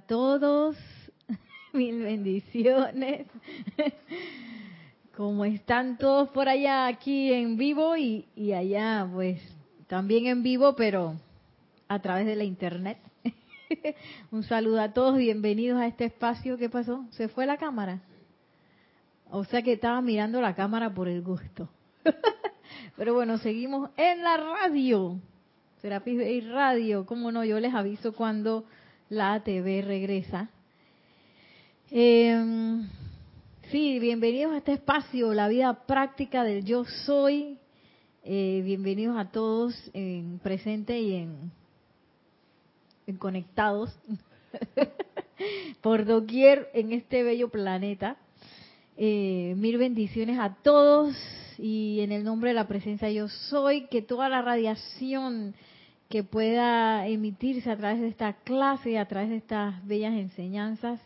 Todos, mil bendiciones. ¿Cómo están todos por allá aquí en vivo y, y allá pues también en vivo, pero a través de la internet? Un saludo a todos, bienvenidos a este espacio. ¿Qué pasó? ¿Se fue la cámara? O sea que estaba mirando la cámara por el gusto. Pero bueno, seguimos en la radio. Serapis Bay Radio, como no, yo les aviso cuando la TV regresa. Eh, sí, bienvenidos a este espacio, la vida práctica del yo soy. Eh, bienvenidos a todos en presente y en, en conectados por doquier en este bello planeta. Eh, mil bendiciones a todos y en el nombre de la presencia yo soy, que toda la radiación que pueda emitirse a través de esta clase, a través de estas bellas enseñanzas,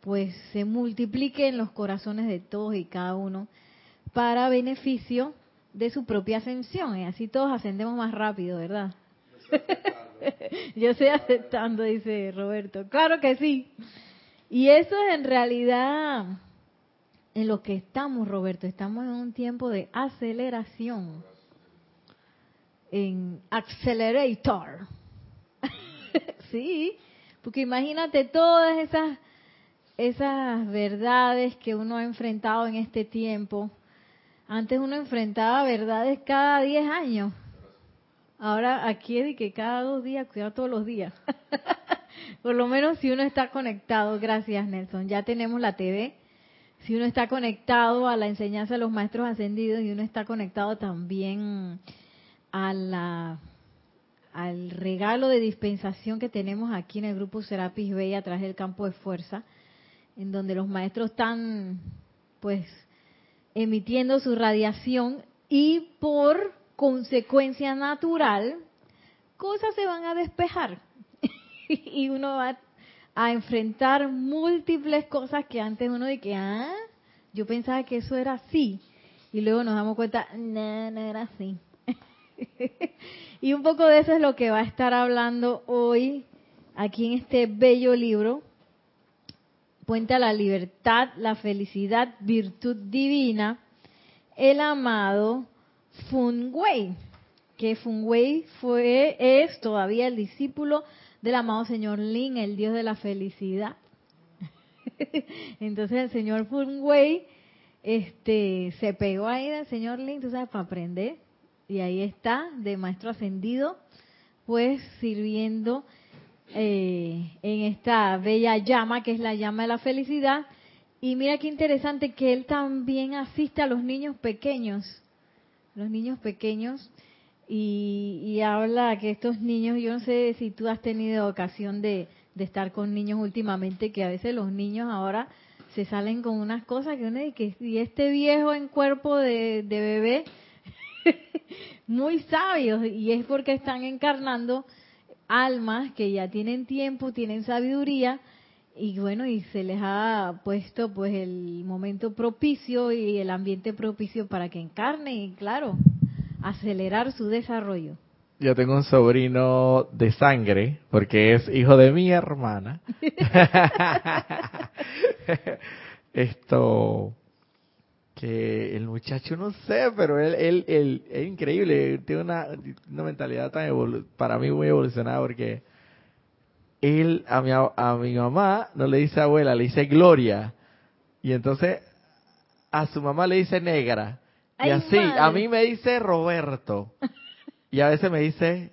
pues se multiplique en los corazones de todos y cada uno para beneficio de su propia ascensión. Y así todos ascendemos más rápido, ¿verdad? Yo estoy aceptando, dice Roberto. Claro que sí. Y eso es en realidad en lo que estamos, Roberto. Estamos en un tiempo de aceleración. En accelerator. sí, porque imagínate todas esas esas verdades que uno ha enfrentado en este tiempo. Antes uno enfrentaba verdades cada 10 años. Ahora aquí es de que cada dos días, cuidado todos los días. Por lo menos si uno está conectado, gracias Nelson, ya tenemos la TV. Si uno está conectado a la enseñanza de los maestros ascendidos y uno está conectado también a la, al regalo de dispensación que tenemos aquí en el grupo Serapis Bay a través del campo de fuerza, en donde los maestros están pues emitiendo su radiación y por consecuencia natural cosas se van a despejar. Y uno va a enfrentar múltiples cosas que antes uno de que ah yo pensaba que eso era así y luego nos damos cuenta no no era así y un poco de eso es lo que va a estar hablando hoy aquí en este bello libro Puente a la libertad, la felicidad, virtud divina, el amado Fun Wei, que Fun Wei fue, es todavía el discípulo del amado señor Lin, el dios de la felicidad. Entonces el señor Fun Wei este, se pegó ahí del señor Lin, tú sabes, para aprender, y ahí está, de maestro ascendido, pues sirviendo eh, en esta bella llama que es la llama de la felicidad. Y mira qué interesante que él también asiste a los niños pequeños, los niños pequeños, y, y habla que estos niños, yo no sé si tú has tenido ocasión de, estar con niños últimamente, que a veces los niños ahora se salen con unas cosas que uno dice y este viejo en cuerpo de bebé, muy sabios, y es porque están encarnando almas que ya tienen tiempo, tienen sabiduría y bueno, y se les ha puesto pues el momento propicio y el ambiente propicio para que encarnen y claro, acelerar su desarrollo. Yo tengo un sobrino de sangre, porque es hijo de mi hermana. Esto, que el muchacho no sé, pero él, él, él es increíble, tiene una, una mentalidad tan para mí muy evolucionada porque él a mi, a mi mamá no le dice abuela, le dice Gloria. Y entonces a su mamá le dice negra. Y Ay, así, madre. a mí me dice Roberto. Y a veces me dice,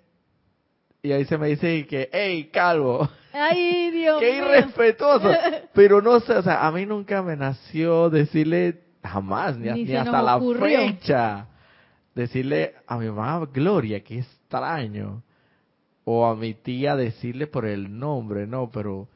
y a veces me dice que, hey, calvo. Ay, Dios Qué mío. irrespetuoso. Pero no sé, o sea, a mí nunca me nació decirle, jamás, ni, Ni hasta la fecha, decirle a mi mamá Gloria, qué extraño. O a mi tía decirle por el nombre, no, pero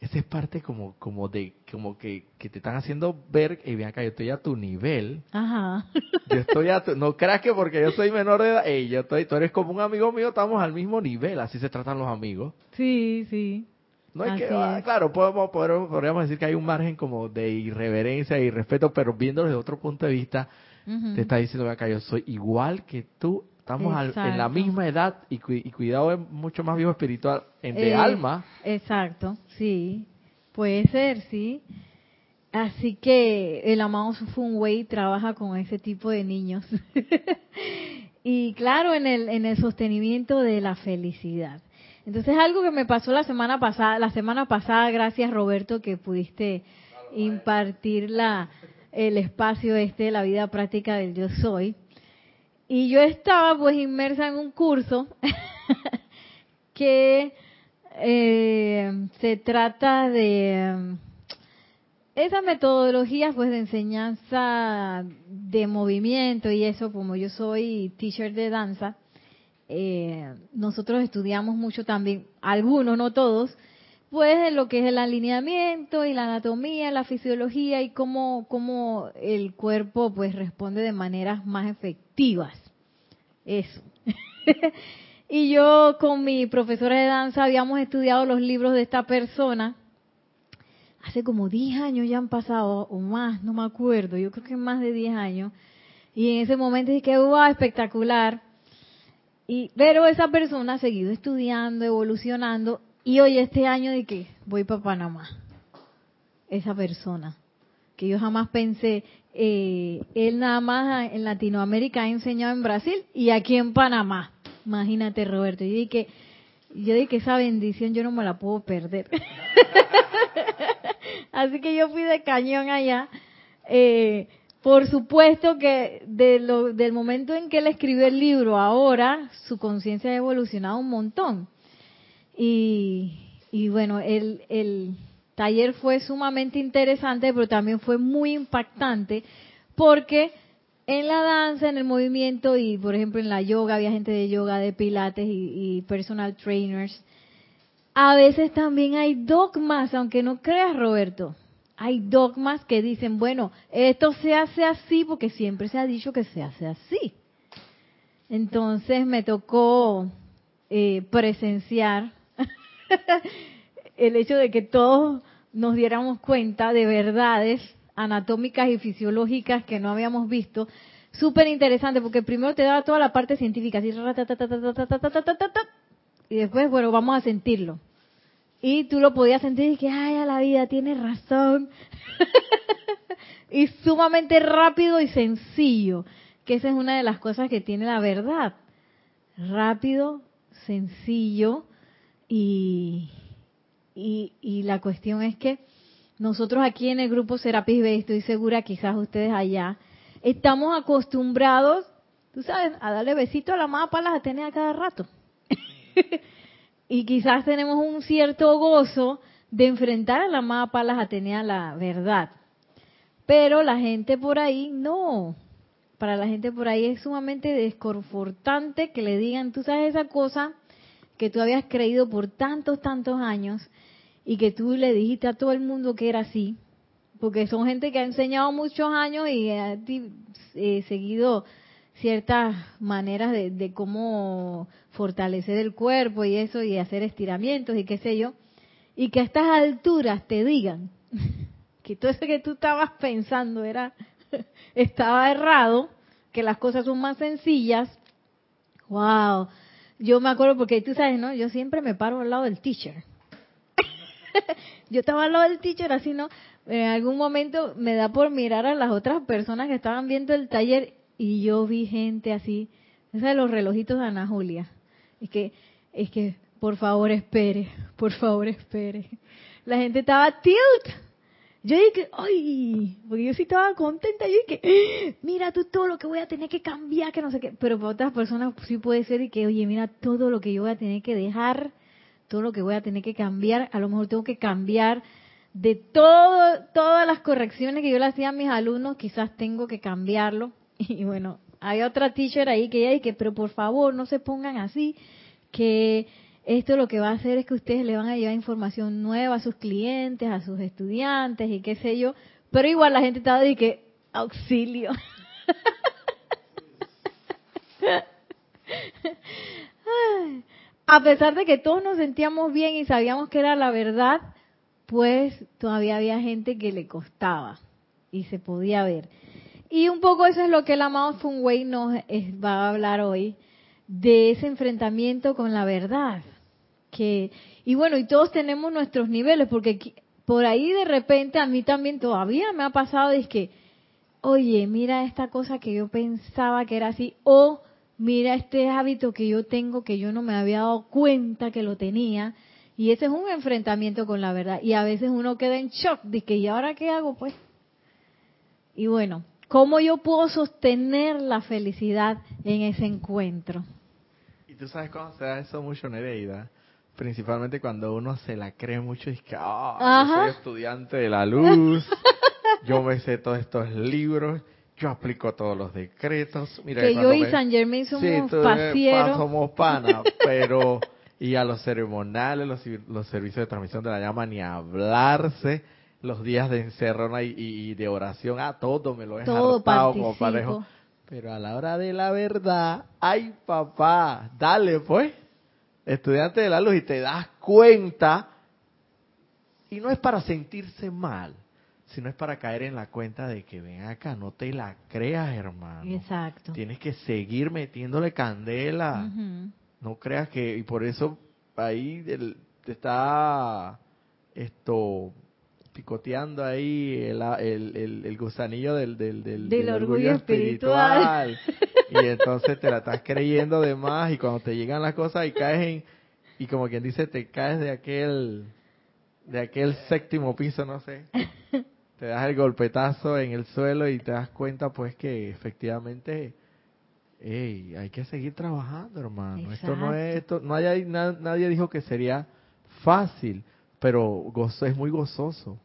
esa es parte como, como de, como que, que te están haciendo ver, y bien acá, yo estoy a tu nivel. Ajá. Yo estoy a tu, no creas que porque yo soy menor de edad, ey, yo estoy, tú eres como un amigo mío, estamos al mismo nivel, así se tratan los amigos. Sí, sí. No hay que, ah, claro, podemos, podemos- podríamos decir que hay un margen como de irreverencia y respeto, pero viéndolo desde otro punto de vista, te está diciendo acá, yo soy igual que tú Estamos al- en la misma edad y, cu- y cuidado es mucho más viejo espiritual en de Eh, alma. Exacto, sí. Puede ser, sí. Así que el amado Funway trabaja con ese tipo de niños. y claro, en el, en el sostenimiento de la felicidad. Entonces, algo que me pasó la semana pasada, la semana pasada, gracias Roberto, que pudiste impartir la, el espacio este de la vida práctica del yo soy. Y yo estaba pues inmersa en un curso que eh, se trata de esas metodologías pues de enseñanza de movimiento y eso como yo soy teacher de danza eh, nosotros estudiamos mucho también algunos no todos pues lo que es el alineamiento y la anatomía la fisiología y cómo cómo el cuerpo pues responde de maneras más efectivas eso y yo con mi profesora de danza habíamos estudiado los libros de esta persona. Hace como 10 años ya han pasado, o más, no me acuerdo, yo creo que más de 10 años. Y en ese momento dije, wow, espectacular. Y, pero esa persona ha seguido estudiando, evolucionando, y hoy este año de que voy para Panamá. Esa persona, que yo jamás pensé, eh, él nada más en Latinoamérica ha enseñado en Brasil y aquí en Panamá. Imagínate, Roberto. Yo dije, yo dije que esa bendición yo no me la puedo perder. Así que yo fui de cañón allá. Eh, por supuesto que de lo, del momento en que él escribió el libro, ahora su conciencia ha evolucionado un montón. Y, y bueno, el, taller fue sumamente interesante, pero también fue muy impactante porque en la danza, en el movimiento y, por ejemplo, en la yoga, había gente de yoga, de pilates y personal trainers. A veces también hay dogmas, aunque no creas, Roberto. Hay dogmas que dicen, bueno, esto se hace así porque siempre se ha dicho que se hace así. Entonces me tocó eh, presenciar el hecho de que todos nos diéramos cuenta de verdades anatómicas y fisiológicas que no habíamos visto. Súper interesante porque primero te daba toda la parte científica, así, y después, bueno, vamos a sentirlo. Y tú lo podías sentir y que, ay, a la vida, tienes razón. y sumamente rápido y sencillo, que esa es una de las cosas que tiene la verdad. Rápido, sencillo y, y, y la cuestión es que nosotros aquí en el grupo Serapis Bay, estoy segura, quizás ustedes allá, estamos acostumbrados, tú sabes, a darle besito a la amada Palas Atenea cada rato. y quizás tenemos un cierto gozo de enfrentar a la amada Palas Atenea la verdad. Pero la gente por ahí no. Para la gente por ahí es sumamente desconfortante que le digan, tú sabes esa cosa que tú habías creído por tantos, tantos años y que tú le dijiste a todo el mundo que era así, porque son gente que ha enseñado muchos años y ha eh, seguido ciertas maneras de, de, cómo fortalecer el cuerpo y eso y hacer estiramientos y qué sé yo, y que a estas alturas te digan que todo eso que tú estabas pensando era estaba errado, que las cosas son más sencillas. Wow. Yo me acuerdo porque tú sabes, ¿no? Yo siempre me paro al lado del teacher. yo estaba al lado del teacher así, ¿no? En algún momento me da por mirar a las otras personas que estaban viendo el taller y yo vi gente así, esos de los relojitos de Ana Julia. Es que, es que, por favor espere, por favor espere. La gente estaba tilt. Yo dije, ay, porque yo sí estaba contenta, yo dije, mira tú todo lo que voy a tener que cambiar, que no sé qué, pero para otras personas sí puede ser y que, oye, mira todo lo que yo voy a tener que dejar, todo lo que voy a tener que cambiar, a lo mejor tengo que cambiar de todo, todas las correcciones que yo le hacía a mis alumnos, quizás tengo que cambiarlo. Y bueno, hay otra teacher ahí que ella dice, pero por favor no se pongan así, que esto lo que va a hacer es que ustedes le van a llevar información nueva a sus clientes, a sus estudiantes y qué sé yo, pero igual la gente estaba de que auxilio. a pesar de que todos nos sentíamos bien y sabíamos que era la verdad, pues todavía había gente que le costaba y se podía ver. Y un poco eso es lo que el amado Funway nos va a hablar hoy, de ese enfrentamiento con la verdad. Que, y bueno, y todos tenemos nuestros niveles, porque por ahí de repente a mí también todavía me ha pasado, es que, oye, mira esta cosa que yo pensaba que era así, o mira este hábito que yo tengo que yo no me había dado cuenta que lo tenía, y ese es un enfrentamiento con la verdad, y a veces uno queda en shock, de que, ¿y ahora qué hago pues? Y bueno, ¿cómo yo puedo sostener la felicidad en ese encuentro? Y tú sabes cómo se da eso mucho, Nereida principalmente cuando uno se la cree mucho y es que, ah, yo soy estudiante de la luz, yo me sé todos estos libros, yo aplico todos los decretos. Mira, que yo y San Germain somos sí, somos panas, pero y a los ceremoniales, los, los, servicios de transmisión de la llama, ni hablarse, los días de encerrona y, de oración, a todo me lo he todo como parejo. Pero a la hora de la verdad, ay papá, dale pues estudiante de la luz y te das cuenta, y no es para sentirse mal, sino es para caer en la cuenta de que ven acá, no te la creas, hermano. Exacto. Tienes que seguir metiéndole candela. No creas que, y por eso ahí te está esto picoteando ahí el, el, el, gusanillo del, del, del, orgullo, espiritual. y entonces te la estás creyendo de más y cuando te llegan las cosas y caes en, y como quien dice, te caes de aquel, de aquel séptimo piso, no sé. Te das el golpetazo en el suelo y te das cuenta pues que efectivamente hey, hay que seguir trabajando, hermano. Esto no es, esto, no hay, nadie dijo que sería fácil pero gozo, es muy gozoso.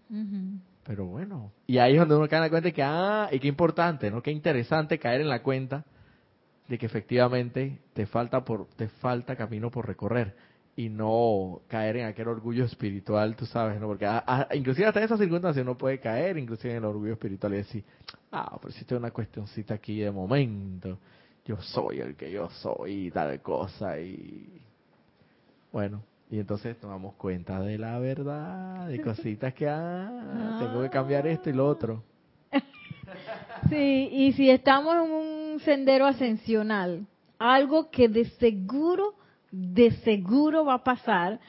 Pero bueno, y ahí es donde uno cae en la cuenta de que, ah, y qué importante, ¿no? Qué interesante caer en la cuenta de que efectivamente te falta por te falta camino por recorrer y no caer en aquel orgullo espiritual, tú sabes, ¿no? Porque inclusive hasta esas circunstancias uno puede caer, inclusive en el orgullo espiritual y decir, ah, pero si es una cuestioncita aquí de momento, yo soy el que yo soy y tal cosa y bueno, y entonces tomamos cuenta de la verdad, de cositas que, ah, tengo que cambiar esto y lo otro. Sí, y si estamos en un sendero ascensional, algo que de seguro, de seguro va a pasar,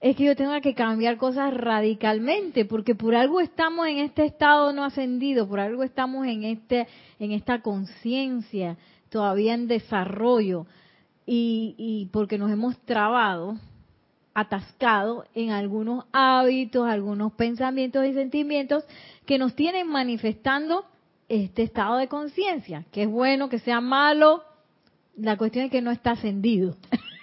es que yo tenga que cambiar cosas radicalmente, porque por algo estamos en este estado no ascendido, por algo estamos en este, en esta conciencia todavía en desarrollo, y, y porque nos hemos trabado atascado en algunos hábitos, algunos pensamientos y sentimientos que nos tienen manifestando este estado de conciencia, que es bueno, que sea malo, la cuestión es que no está ascendido,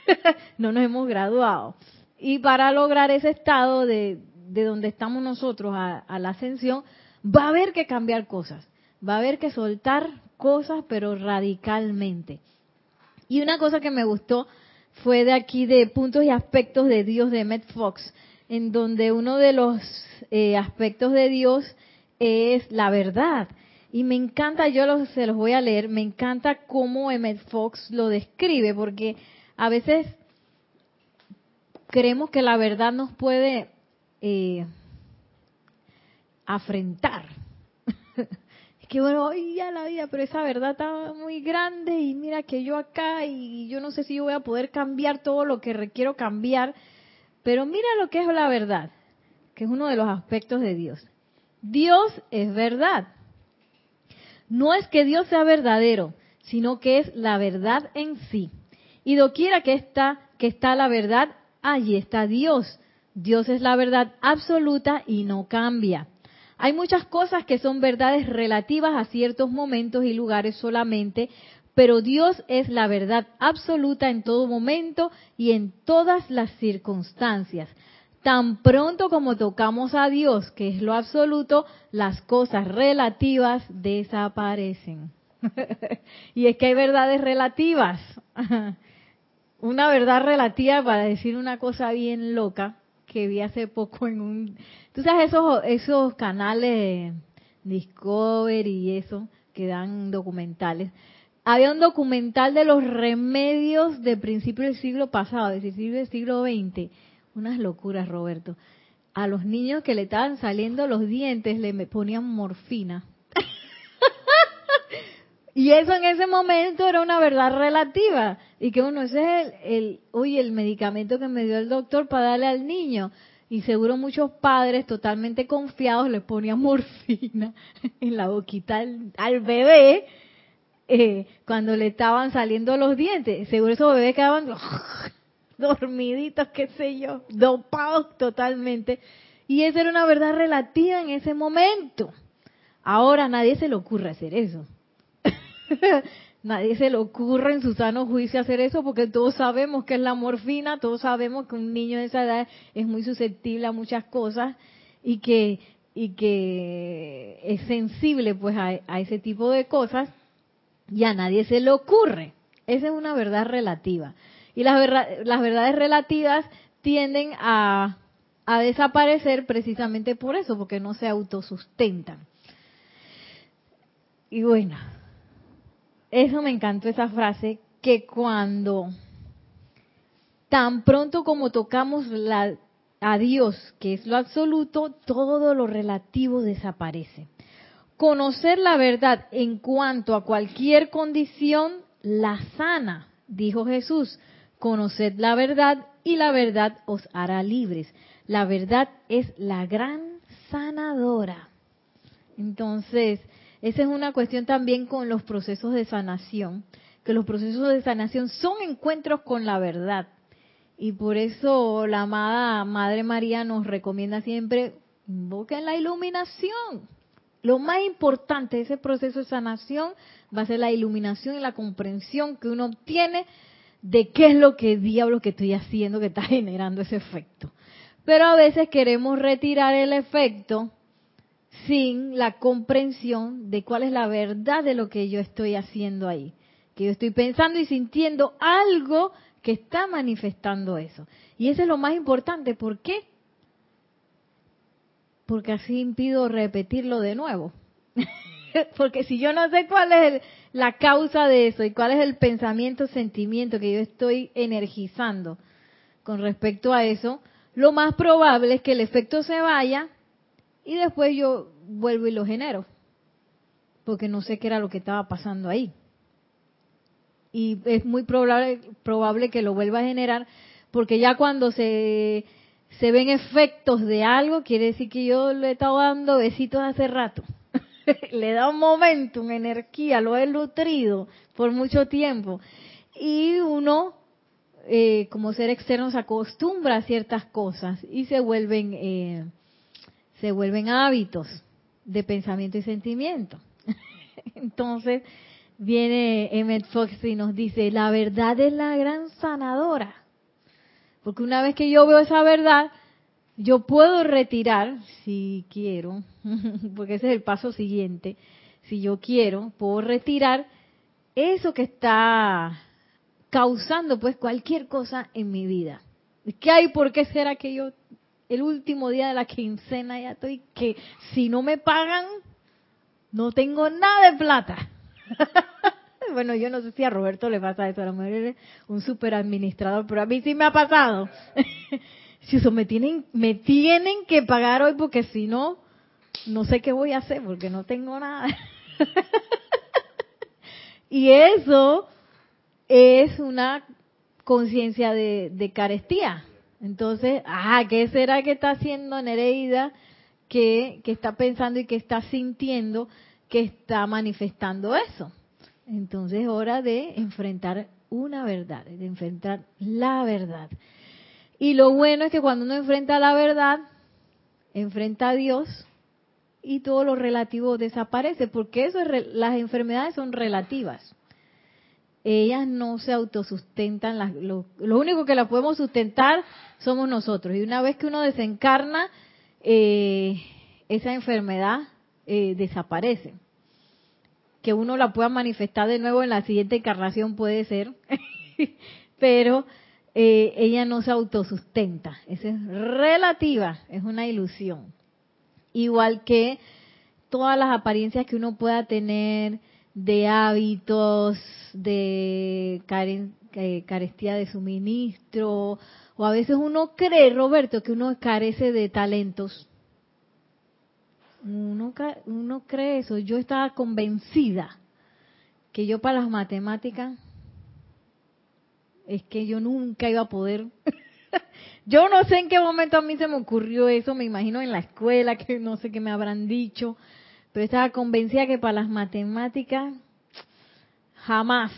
no nos hemos graduado. Y para lograr ese estado de, de donde estamos nosotros a, a la ascensión, va a haber que cambiar cosas, va a haber que soltar cosas, pero radicalmente. Y una cosa que me gustó fue de aquí de puntos y aspectos de Dios de Emmett Fox, en donde uno de los eh, aspectos de Dios es la verdad. Y me encanta, yo se los voy a leer, me encanta cómo Emmett Fox lo describe, porque a veces creemos que la verdad nos puede eh, afrentar. que bueno, hoy ya la vida, pero esa verdad está muy grande y mira que yo acá y yo no sé si yo voy a poder cambiar todo lo que requiero cambiar, pero mira lo que es la verdad, que es uno de los aspectos de Dios. Dios es verdad. No es que Dios sea verdadero, sino que es la verdad en sí. Y doquiera que está, que está la verdad, allí está Dios. Dios es la verdad absoluta y no cambia. Hay muchas cosas que son verdades relativas a ciertos momentos y lugares solamente, pero Dios es la verdad absoluta en todo momento y en todas las circunstancias. Tan pronto como tocamos a Dios, que es lo absoluto, las cosas relativas desaparecen. y es que hay verdades relativas. una verdad relativa para decir una cosa bien loca que vi hace poco en un... Tú sabes esos, esos canales Discovery y eso que dan documentales. Había un documental de los remedios de principio del siglo pasado, de principio del siglo XX. Unas locuras, Roberto. A los niños que le estaban saliendo los dientes le ponían morfina. Y eso en ese momento era una verdad relativa. Y que uno, ese es el, el, oye, el medicamento que me dio el doctor para darle al niño. Y seguro muchos padres totalmente confiados le ponían morfina en la boquita al, bebé eh, cuando le estaban saliendo los dientes. Seguro esos bebés quedaban dormiditos, qué sé yo, dopados totalmente. Y esa era una verdad relativa en ese momento. Ahora a nadie se le ocurre hacer eso. Nadie se le ocurre en su sano juicio hacer eso porque todos sabemos que es la morfina, todos sabemos que un niño de esa edad es muy susceptible a muchas cosas y que y que es sensible pues a, ese tipo de cosas y a nadie se le ocurre. Esa es una verdad relativa. Y las, las verdades relativas tienden a, a desaparecer precisamente por eso, porque no se autosustentan. Y bueno, eso me encantó esa frase, que cuando tan pronto como tocamos la, a Dios, que es lo absoluto, todo lo relativo desaparece. Conocer la verdad en cuanto a cualquier condición la sana, dijo Jesús. Conoced la verdad y la verdad os hará libres. La verdad es la gran sanadora. Entonces, esa es una cuestión también con los procesos de sanación, que los procesos de sanación son encuentros con la verdad. Y por eso la amada Madre María nos recomienda siempre, invoquen la iluminación. Lo más importante de ese proceso de sanación va a ser la iluminación y la comprensión que uno obtiene de qué es lo que diablo que estoy haciendo que está generando ese efecto. Pero a veces queremos retirar el efecto sin la comprensión de cuál es la verdad de lo que yo estoy haciendo ahí. Que yo estoy pensando y sintiendo algo que está manifestando eso. Y eso es lo más importante. ¿Por qué? Porque así impido repetirlo de nuevo. Porque si yo no sé cuál es la causa de eso y cuál es el pensamiento, sentimiento que yo estoy energizando con respecto a eso, lo más probable es que el efecto se vaya y después yo vuelvo y lo genero, porque no sé qué era lo que estaba pasando ahí. Y es muy probable, probable que lo vuelva a generar, porque ya cuando se, se ven efectos de algo, quiere decir que yo le he estado dando besitos hace rato. le da un momento, una energía, lo he nutrido por mucho tiempo. Y uno, eh, como ser externo, se acostumbra a ciertas cosas y se vuelven eh, se vuelven hábitos de pensamiento y sentimiento. Entonces viene Emmett Fox y nos dice, la verdad es la gran sanadora. Porque una vez que yo veo esa verdad, yo puedo retirar, si quiero, porque ese es el paso siguiente, si yo quiero, puedo retirar eso que está causando pues cualquier cosa en mi vida. ¿Qué hay? ¿Por qué será que yo el último día de la quincena ya estoy que si no me pagan, no tengo nada de plata. bueno, yo no sé si a Roberto le pasa eso, a lo mejor es un super administrador, pero a mí sí me ha pasado. si eso me tienen, me tienen que pagar hoy porque si no, no sé qué voy a hacer porque no tengo nada. y eso es una conciencia de carestía. Entonces, ah, ¿qué será que está haciendo Nereida que, que está pensando y que está sintiendo que está manifestando eso? Entonces es hora de enfrentar una verdad, de enfrentar la verdad. Y lo bueno es que cuando uno enfrenta la verdad, enfrenta a Dios y todo lo relativo desaparece, porque eso es, las enfermedades son relativas ellas no se autosustentan, las, lo, único que las podemos sustentar somos nosotros. Y una vez que uno desencarna, eh, esa enfermedad eh, desaparece. Que uno la pueda manifestar de nuevo en la siguiente encarnación puede ser, pero eh, ella no se autosustenta. Esa es relativa, es una ilusión. Igual que todas las apariencias que uno pueda tener, de hábitos, de eh, carestía de suministro, o a veces uno cree, Roberto, que uno carece de talentos. Uno, uno cree eso. Yo estaba convencida que yo para las matemáticas es que yo nunca iba a poder. yo no sé en qué momento a mí se me ocurrió eso, me imagino en la escuela, que no sé qué me habrán dicho, pero estaba convencida que para las matemáticas jamás,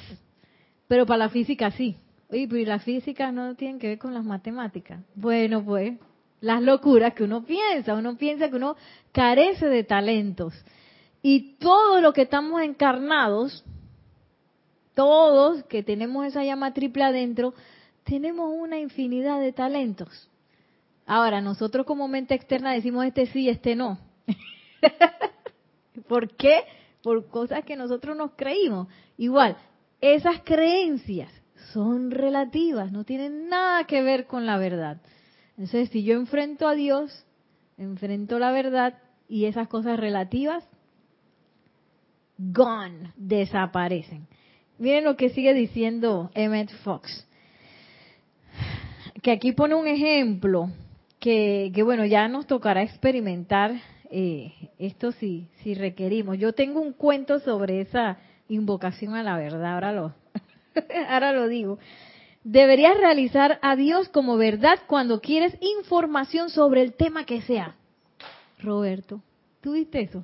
pero para la física sí. Oye, pero la física no tiene que ver con las matemáticas. Bueno, pues las locuras que uno piensa, uno piensa que uno carece de talentos. Y todo lo que estamos encarnados, todos que tenemos esa llama triple adentro, tenemos una infinidad de talentos. Ahora, nosotros como mente externa decimos este sí, este no. ¿Por qué? Por cosas que nosotros nos creímos. Igual, esas creencias son relativas, no tienen nada que ver con la verdad. Entonces, si yo enfrento a Dios, enfrento la verdad y esas cosas relativas, gone, desaparecen. Miren lo que sigue diciendo Emmett Fox, que aquí pone un ejemplo que, que bueno, ya nos tocará experimentar eh, esto si, si requerimos. Yo tengo un cuento sobre esa invocación a la verdad, ahora lo, ahora lo digo. Deberías realizar a Dios como verdad cuando quieres información sobre el tema que sea. Roberto, ¿tú viste eso?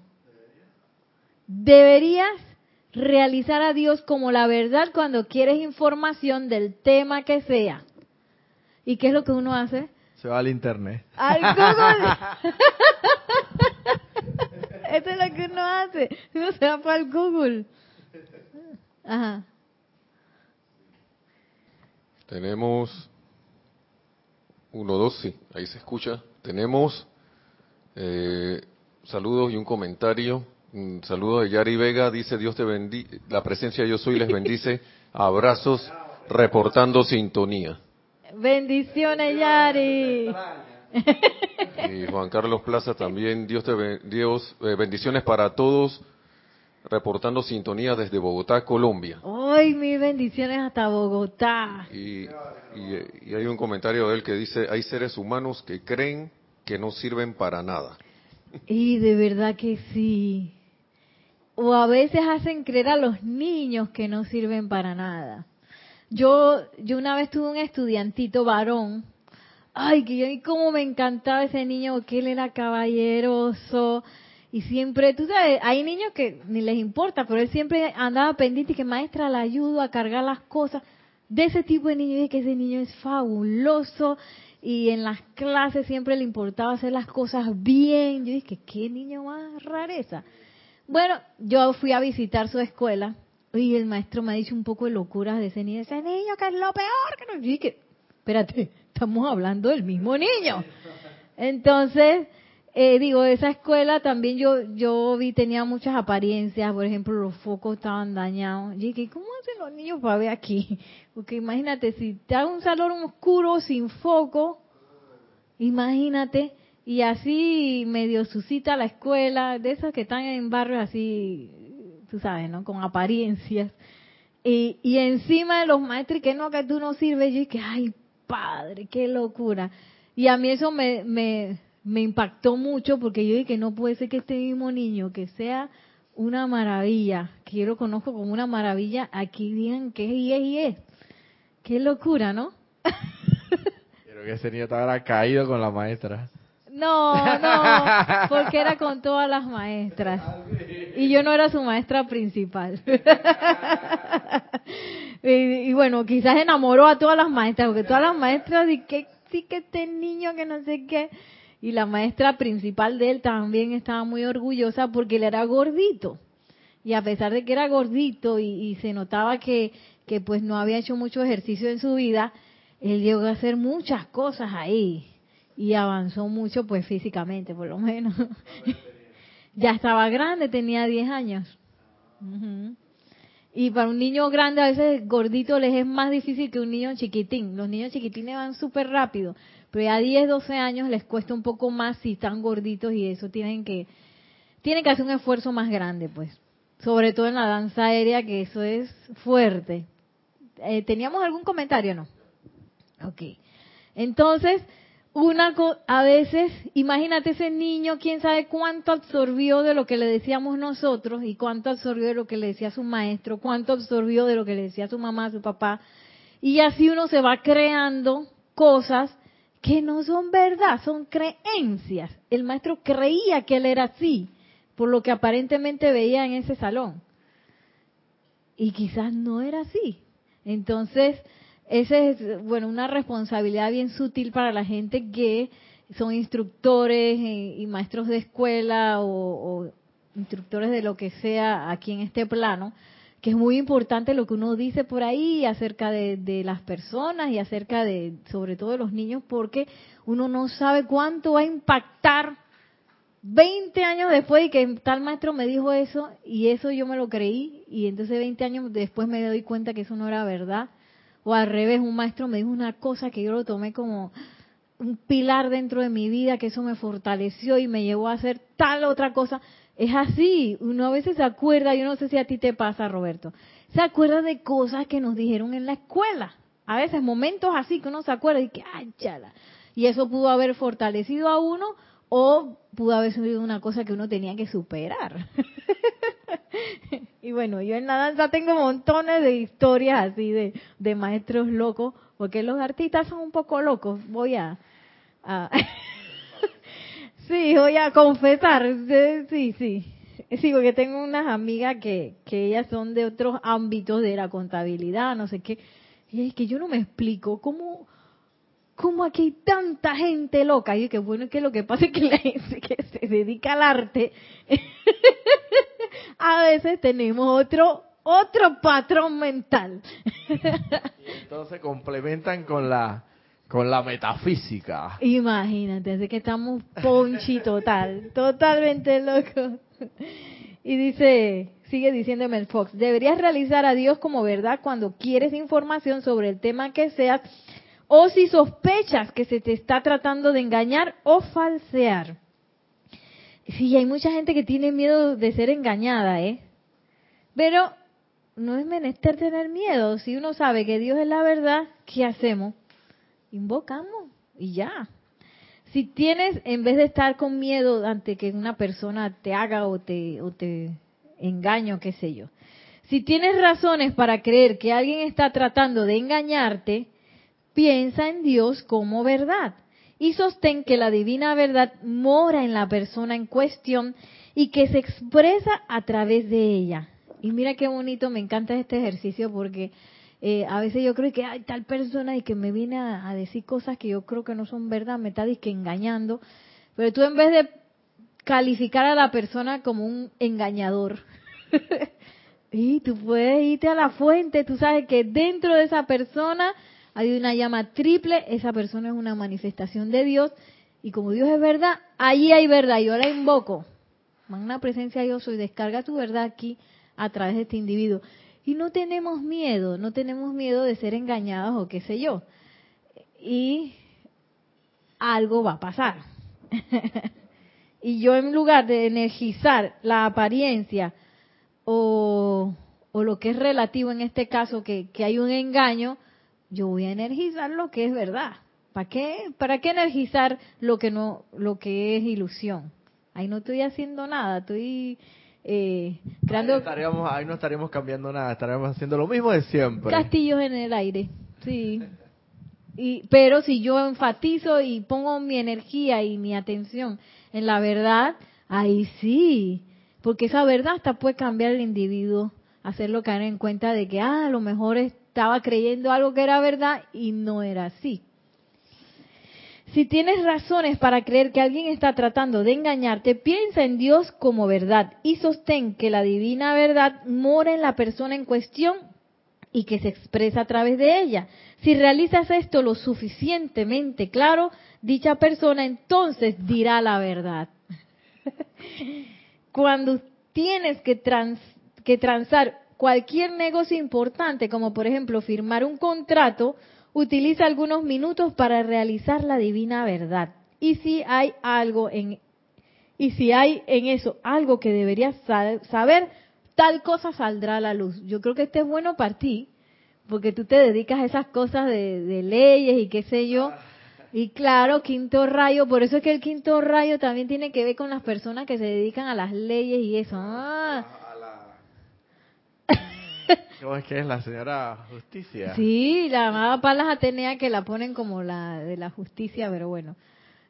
Deberías realizar a Dios como la verdad cuando quieres información del tema que sea. ¿Y qué es lo que uno hace? Se va al internet. Al Google. Eso es lo que uno hace. Uno se va para el Google. Ajá. Tenemos uno, dos, sí, ahí se escucha. Tenemos eh, saludos y un comentario. Un saludo de Yari Vega, dice Dios te bendice, la presencia de yo soy les bendice. Abrazos, reportando sintonía. Bendiciones, Yari. Y Juan Carlos Plaza también, Dios te Dios, eh, bendiciones para todos, reportando sintonía desde Bogotá, Colombia. Hoy mis bendiciones hasta Bogotá. Y, y, hay un comentario de él que dice, hay seres humanos que creen que no sirven para nada. Y de verdad que sí. O a veces hacen creer a los niños que no sirven para nada. Yo, yo una vez tuve un estudiantito varón. Ay, que cómo me encantaba ese niño, que él era caballeroso, y siempre, tú sabes, hay niños que ni les importa, pero él siempre andaba pendiente y que maestra le ayudo a cargar las cosas. De ese tipo de niño, y que ese niño es fabuloso y en las clases siempre le importaba hacer las cosas bien. Yo dije, qué niño más rareza. Bueno, yo fui a visitar su escuela y el maestro me ha dicho un poco de locuras de ese niño. Ese niño que es lo peor que no. Yo dije, espérate, estamos hablando del mismo niño. Entonces, eh, digo, esa escuela también yo yo vi tenía muchas apariencias, por ejemplo, los focos estaban dañados. Y dije, ¿cómo hacen los niños para ver aquí? Porque imagínate, si te un salón oscuro sin foco, imagínate, y así medio suscita la escuela, de esas que están en barrios así, tú sabes, ¿no? Con apariencias. Y, y encima de los maestros, que no, que tú no sirves, yo dije, ay, padre, qué locura. Y a mí eso me, me, me impactó mucho porque yo dije no puede ser que este mismo niño, que sea una maravilla, que yo lo conozco como una maravilla, aquí digan que es y es y es. Qué locura, ¿no? Creo que ese niño estaba caído con la maestra. No, no, porque era con todas las maestras. Y yo no era su maestra principal. y, bueno, quizás enamoró a todas las maestras, porque todas las maestras, y que sí que este niño que no sé qué y la maestra principal de él también estaba muy orgullosa porque él era gordito. Y a pesar de que era gordito y, se notaba que, que pues no había hecho mucho ejercicio en su vida, él llegó a hacer muchas cosas ahí y avanzó mucho pues físicamente por lo menos. ya estaba grande, tenía 10 años. Y para un niño grande a veces gordito les es más difícil que un niño chiquitín. Los niños chiquitines van súper rápido. Pero a 10, 12 años les cuesta un poco más si están gorditos y eso tienen que tienen que hacer un esfuerzo más grande, pues. Sobre todo en la danza aérea, que eso es fuerte. Eh, ¿Teníamos algún comentario no? Ok. Entonces, una a veces, imagínate ese niño, quién sabe cuánto absorbió de lo que le decíamos nosotros y cuánto absorbió de lo que le decía su maestro, cuánto absorbió de lo que le decía su mamá, su papá. Y así uno se va creando cosas que no son verdad, son creencias. El maestro creía que él era así, por lo que aparentemente veía en ese salón. Y quizás no era así. Entonces, esa es, bueno, una responsabilidad bien sutil para la gente que son instructores y, maestros de escuela o, instructores de lo que sea aquí en este plano, que es muy importante lo que uno dice por ahí acerca de, de, las personas y acerca de, sobre todo de los niños, porque uno no sabe cuánto va a impactar 20 años después de que tal maestro me dijo eso y eso yo me lo creí y entonces 20 años después me doy cuenta que eso no era verdad o al revés, un maestro me dijo una cosa que yo lo tomé como un pilar dentro de mi vida, que eso me fortaleció y me llevó a hacer tal otra cosa. Es así, uno a veces se acuerda, yo no sé si a ti te pasa, Roberto, se acuerda de cosas que nos dijeron en la escuela. A veces momentos así que uno se acuerda y que, ay, chala. Y eso pudo haber fortalecido a uno o pudo haber sido una cosa que uno tenía que superar. y bueno, yo en la danza tengo montones de historias así de, de maestros locos, porque los artistas son un poco locos. Voy a, sí, voy a confesar, sí, sí. Sí, porque tengo unas amigas que, que ellas son de otros ámbitos de la contabilidad, no sé qué. Y es que yo no me explico cómo, cómo aquí hay tanta gente loca. Y que bueno, que lo que pasa es que la gente que se dedica al arte a veces tenemos otro otro patrón mental. y entonces complementan con la con la metafísica. Imagínate, así que estamos ponchi total, totalmente locos. Y dice, sigue diciéndome el Fox, deberías realizar a Dios como verdad cuando quieres información sobre el tema que seas o si sospechas que se te está tratando de engañar o falsear. Sí, hay mucha gente que tiene miedo de ser engañada, ¿eh? Pero no es menester tener miedo. Si uno sabe que Dios es la verdad, ¿qué hacemos? Invocamos y ya. Si tienes, en vez de estar con miedo ante que una persona te haga o te, o te engaño, qué sé yo. Si tienes razones para creer que alguien está tratando de engañarte, piensa en Dios como verdad y sostén que la divina verdad mora en la persona en cuestión y que se expresa a través de ella. Y mira qué bonito, me encanta este ejercicio porque eh, a veces yo creo que hay tal persona y que me viene a, decir cosas que yo creo que no son verdad, me está disque engañando, pero tú en vez de calificar a la persona como un engañador, y tú puedes irte a la fuente, tú sabes que dentro de esa persona hay una llama triple, esa persona es una manifestación de Dios, y como Dios es verdad, allí hay verdad, yo la invoco. Magna presencia yo soy, descarga tu verdad aquí a través de este individuo. Y no tenemos miedo, no tenemos miedo de ser engañados o qué sé yo. Y algo va a pasar. y yo en lugar de energizar la apariencia o, o, lo que es relativo en este caso, que, que hay un engaño, yo voy a energizar lo que es verdad. ¿Para qué? ¿Para qué energizar lo que no, lo que es ilusión? Ahí no estoy haciendo nada, estoy eh, creando. Ahí, no estaríamos cambiando nada, estaríamos haciendo lo mismo de siempre. Castillos en el aire, sí. Y, pero si yo enfatizo y pongo mi energía y mi atención en la verdad, ahí sí, porque esa verdad hasta puede cambiar el individuo, hacerlo caer en cuenta de que, ah, a lo mejor es estaba creyendo algo que era verdad y no era así. Si tienes razones para creer que alguien está tratando de engañarte, piensa en Dios como verdad y sostén que la divina verdad mora en la persona en cuestión y que se expresa a través de ella. Si realizas esto lo suficientemente claro, dicha persona entonces dirá la verdad. Cuando tienes que, trans, que transar cualquier negocio importante, como por ejemplo firmar un contrato, utiliza algunos minutos para realizar la divina verdad. Y si hay algo en y si hay en eso algo que deberías saber, tal cosa saldrá a la luz. Yo creo que este es bueno para ti, porque tú te dedicas a esas cosas de, leyes y qué sé yo. Y claro, quinto rayo, por eso es que el quinto rayo también tiene que ver con las personas que se dedican a las leyes y eso. Ah. ¿Cómo es que es la señora justicia? Sí, la amada Palas Atenea que la ponen como la de la justicia, pero bueno,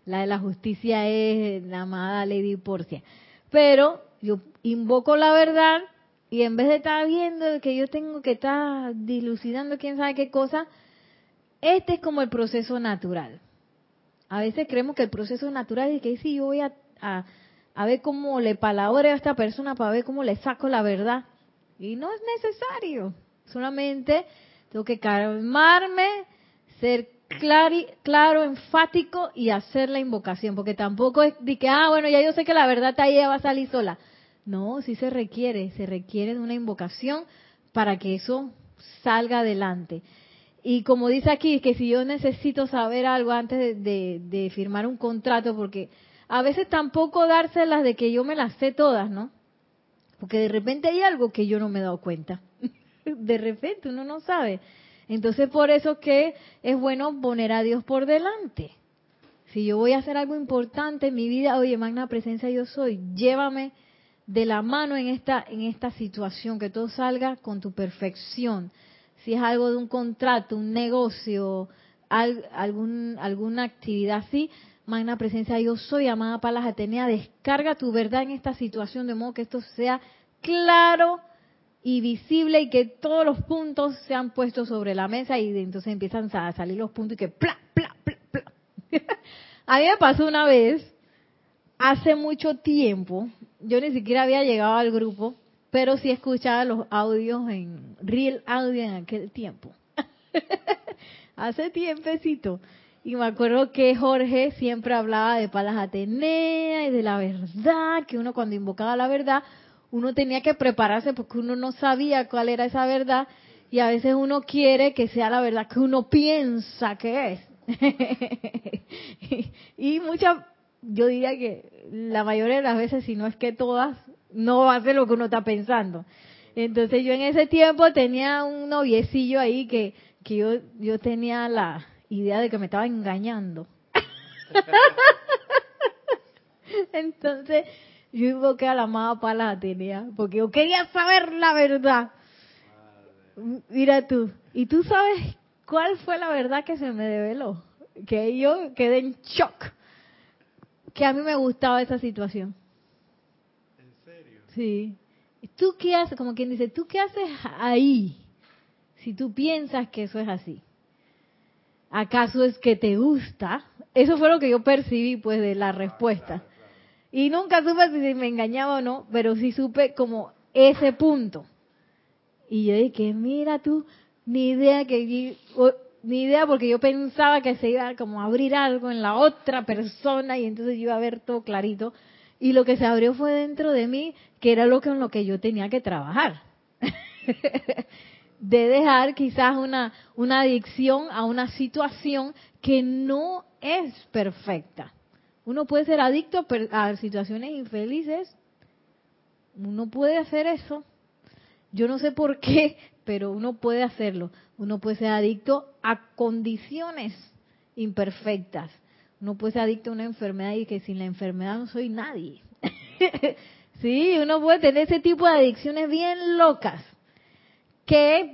la de la justicia es la amada Lady Porcia. Pero yo invoco la verdad y en vez de estar viendo que yo tengo que estar dilucidando quién sabe qué cosa, este es como el proceso natural. A veces creemos que el proceso natural es que si yo voy a, a, ver cómo le palabreo a esta persona para ver cómo le saco la verdad. Y no es necesario. Solamente tengo que calmarme, ser claro, enfático y hacer la invocación. Porque tampoco es de que, ah, bueno, ya yo sé que la verdad está ahí, va a salir sola. No, sí se requiere, se requiere de una invocación para que eso salga adelante. Y como dice aquí, que si yo necesito saber algo antes de, firmar un contrato, porque a veces tampoco dárselas de que yo me las sé todas, ¿no? Porque de repente hay algo que yo no me he dado cuenta. de repente uno no sabe. Entonces por eso que es bueno poner a Dios por delante. Si yo voy a hacer algo importante en mi vida, oye, magna presencia yo soy, llévame de la mano en esta en esta situación, que todo salga con tu perfección si es algo de un contrato, un negocio, algún, alguna actividad así, magna presencia yo soy, amada Palas Atenea, descarga tu verdad en esta situación de modo que esto sea claro y visible y que todos los puntos sean puestos sobre la mesa y entonces empiezan a salir los puntos y que pla, pla, pla, pla. a mí me pasó una vez, hace mucho tiempo, yo ni siquiera había llegado al grupo, pero sí escuchaba los audios en Real Audio en aquel tiempo. Hace tiempecito. Y me acuerdo que Jorge siempre hablaba de Palas Atenea y de la verdad, que uno cuando invocaba la verdad, uno tenía que prepararse porque uno no sabía cuál era esa verdad y a veces uno quiere que sea la verdad que uno piensa que es. y, muchas, yo diría que la mayoría de las veces, si no es que todas, no hace lo que uno está pensando. Entonces yo en ese tiempo tenía un noviecillo ahí que, que yo, yo tenía la idea de que me estaba engañando. Entonces yo invoqué a la amada Pala porque yo quería saber la verdad. Mira tú, y tú sabes cuál fue la verdad que se me develó, que yo quedé en shock, que a mí me gustaba esa situación. Sí. ¿Tú qué haces? Como quien dice, ¿tú qué haces ahí? Si tú piensas que eso es así. ¿Acaso es que te gusta? Eso fue lo que yo percibí pues de la respuesta. Y nunca supe si me engañaba o no, pero sí supe como ese punto. Y yo dije, mira tú, ni idea que ni idea porque yo pensaba que se iba como a abrir algo en la otra persona y entonces yo iba a ver todo clarito. Y lo que se abrió fue dentro de mí, que era lo que en lo que yo tenía que trabajar. de dejar quizás una, una adicción a una situación que no es perfecta. Uno puede ser adicto a situaciones infelices. Uno puede hacer eso. Yo no sé por qué, pero uno puede hacerlo. Uno puede ser adicto a condiciones imperfectas. Uno puede ser adicto a una enfermedad y que sin la enfermedad no soy nadie. sí, uno puede tener ese tipo de adicciones bien locas. Que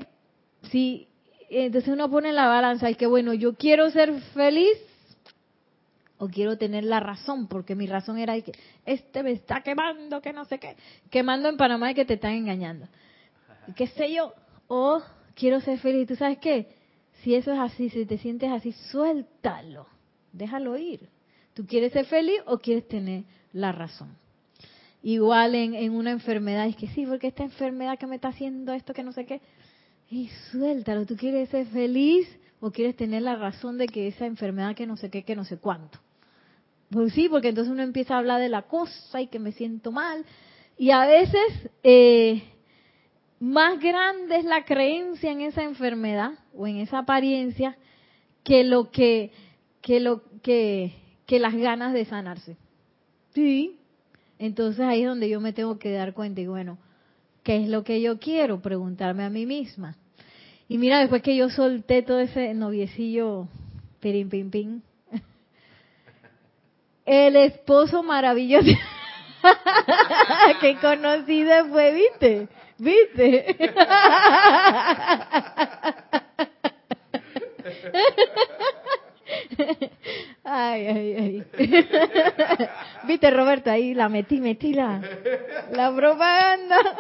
si entonces uno pone en la balanza y que bueno, yo quiero ser feliz o quiero tener la razón, porque mi razón era que este me está quemando, que no sé qué, quemando en Panamá y que te están engañando. Y qué sé yo, o quiero ser feliz. ¿Tú sabes qué? Si eso es así, si te sientes así, suéltalo déjalo ir. ¿Tú quieres ser feliz o quieres tener la razón? Igual en, en una enfermedad, es que sí, porque esta enfermedad que me está haciendo esto, que no sé qué, y suéltalo, ¿tú quieres ser feliz o quieres tener la razón de que esa enfermedad que no sé qué, que no sé cuánto? Pues sí, porque entonces uno empieza a hablar de la cosa y que me siento mal. Y a veces eh, más grande es la creencia en esa enfermedad o en esa apariencia que lo que que, lo, que, que las ganas de sanarse. Sí. Entonces ahí es donde yo me tengo que dar cuenta y bueno, ¿qué es lo que yo quiero? Preguntarme a mí misma. Y mira, después que yo solté todo ese noviecillo pirim pim pim, El esposo maravilloso que conocí después, ¿viste? ¿Viste? Ay, ay, ay. Viste, Roberto, ahí la metí, metí la, la propaganda.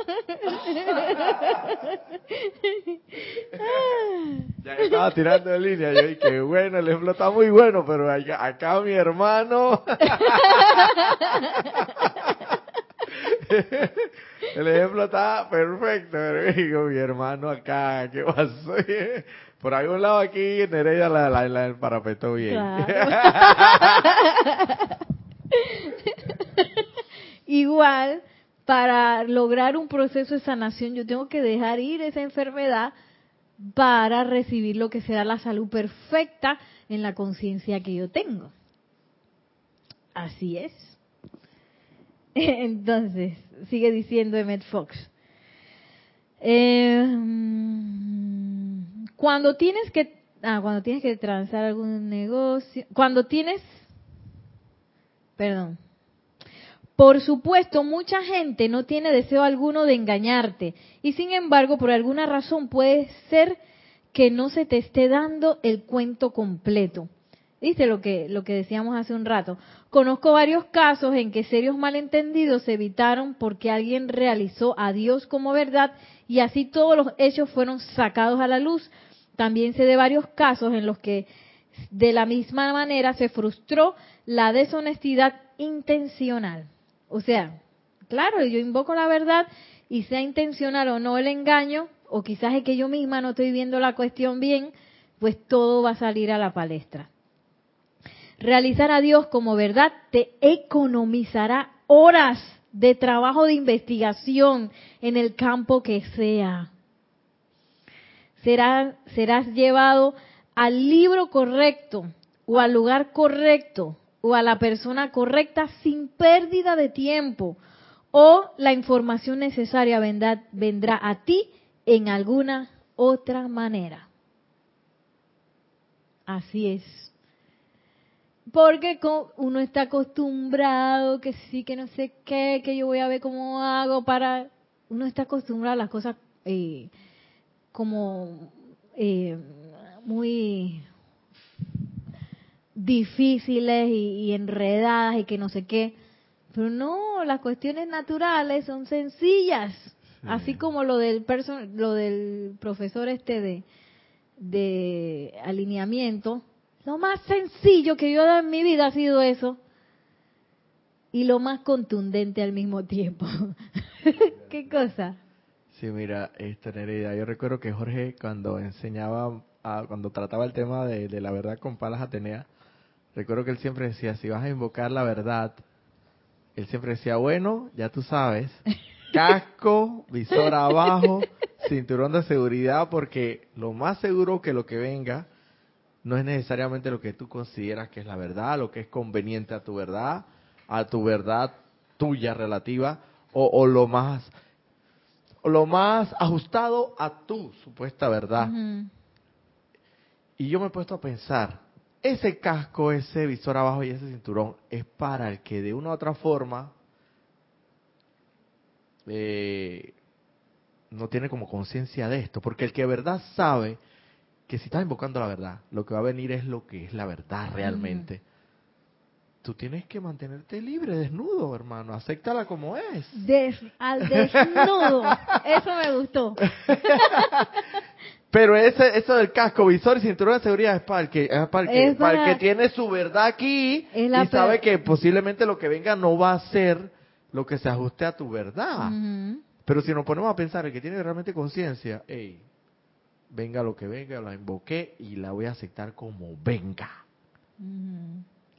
Ya estaba tirando de línea, yo dije, bueno, el ejemplo está muy bueno, pero acá, acá mi hermano... El ejemplo está perfecto, pero digo, mi hermano acá, ¿qué pasó? Por algún lado aquí, Nereida la, la, la el parapeto bien. Igual, para lograr un proceso de sanación, yo tengo que dejar ir esa enfermedad para recibir lo que será la salud perfecta en la conciencia que yo tengo. Así es. Entonces, sigue diciendo Emmett Fox. Eh, cuando tienes que, ah, cuando tienes que transar algún negocio, cuando tienes, perdón, por supuesto, mucha gente no tiene deseo alguno de engañarte y sin embargo, por alguna razón puede ser que no se te esté dando el cuento completo. ¿Viste lo que, lo que decíamos hace un rato? Conozco varios casos en que serios malentendidos se evitaron porque alguien realizó a Dios como verdad y así todos los hechos fueron sacados a la luz. También sé de varios casos en los que de la misma manera se frustró la deshonestidad intencional. O sea, claro, yo invoco la verdad y sea intencional o no el engaño, o quizás es que yo misma no estoy viendo la cuestión bien, pues todo va a salir a la palestra. Realizar a Dios como verdad te economizará horas de trabajo de investigación en el campo que sea. Serás llevado al libro correcto o al lugar correcto o a la persona correcta sin pérdida de tiempo o la información necesaria vendrá, vendrá a ti en alguna otra manera. Así es. Porque uno está acostumbrado, que sí, que no sé qué, que yo voy a ver cómo hago para... Uno está acostumbrado a las cosas eh, como eh, muy difíciles y, enredadas y que no sé qué. Pero no, las cuestiones naturales son sencillas. Así como lo del, lo del profesor este de, de alineamiento, lo más sencillo que yo he dado en mi vida ha sido eso. Y lo más contundente al mismo tiempo. ¿Qué cosa? Sí, mira, esta Nereida, yo recuerdo que Jorge cuando enseñaba, cuando trataba el tema de, de, la verdad con Palas Atenea, recuerdo que él siempre decía, si vas a invocar la verdad, él siempre decía, bueno, ya tú sabes, casco, visor abajo, cinturón de seguridad, porque lo más seguro que lo que venga no es necesariamente lo que tú consideras que es la verdad, lo que es conveniente a tu verdad, a tu verdad tuya relativa, o, lo más o lo más ajustado a tu supuesta verdad. Y yo me he puesto a pensar, ese casco, ese visor abajo y ese cinturón es para el que de una u otra forma eh, no tiene como conciencia de esto, porque el que de verdad sabe que si estás invocando la verdad, lo que va a venir es lo que es la verdad realmente. Tú tienes que mantenerte libre, desnudo, hermano. Acéptala como es. al desnudo. Eso me gustó. Pero ese, eso del casco, visor y cinturón de seguridad es para el que, para el que, que tiene su verdad aquí y sabe que posiblemente lo que venga no va a ser lo que se ajuste a tu verdad. Pero si nos ponemos a pensar, el que tiene realmente conciencia, hey, venga lo que venga, la invoqué y la voy a aceptar como venga.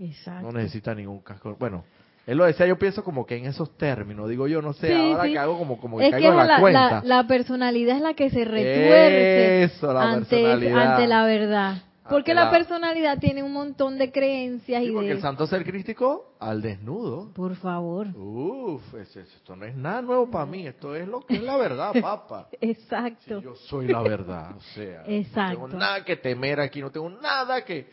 Exacto. No necesita ningún casco. Bueno, él lo decía, yo pienso como que en esos términos, digo yo, no sé, ahora que hago como, como que caigo en la, cuenta. La, personalidad es la que se retuerce ante la verdad. Porque la, personalidad tiene un montón de creencias y porque el santo ser crístico al desnudo. Por favor. Uf, esto no es nada nuevo para mí, esto es lo que es la verdad, papá. Exacto. yo soy la verdad, o sea, Exacto. no tengo nada que temer aquí, no tengo nada que,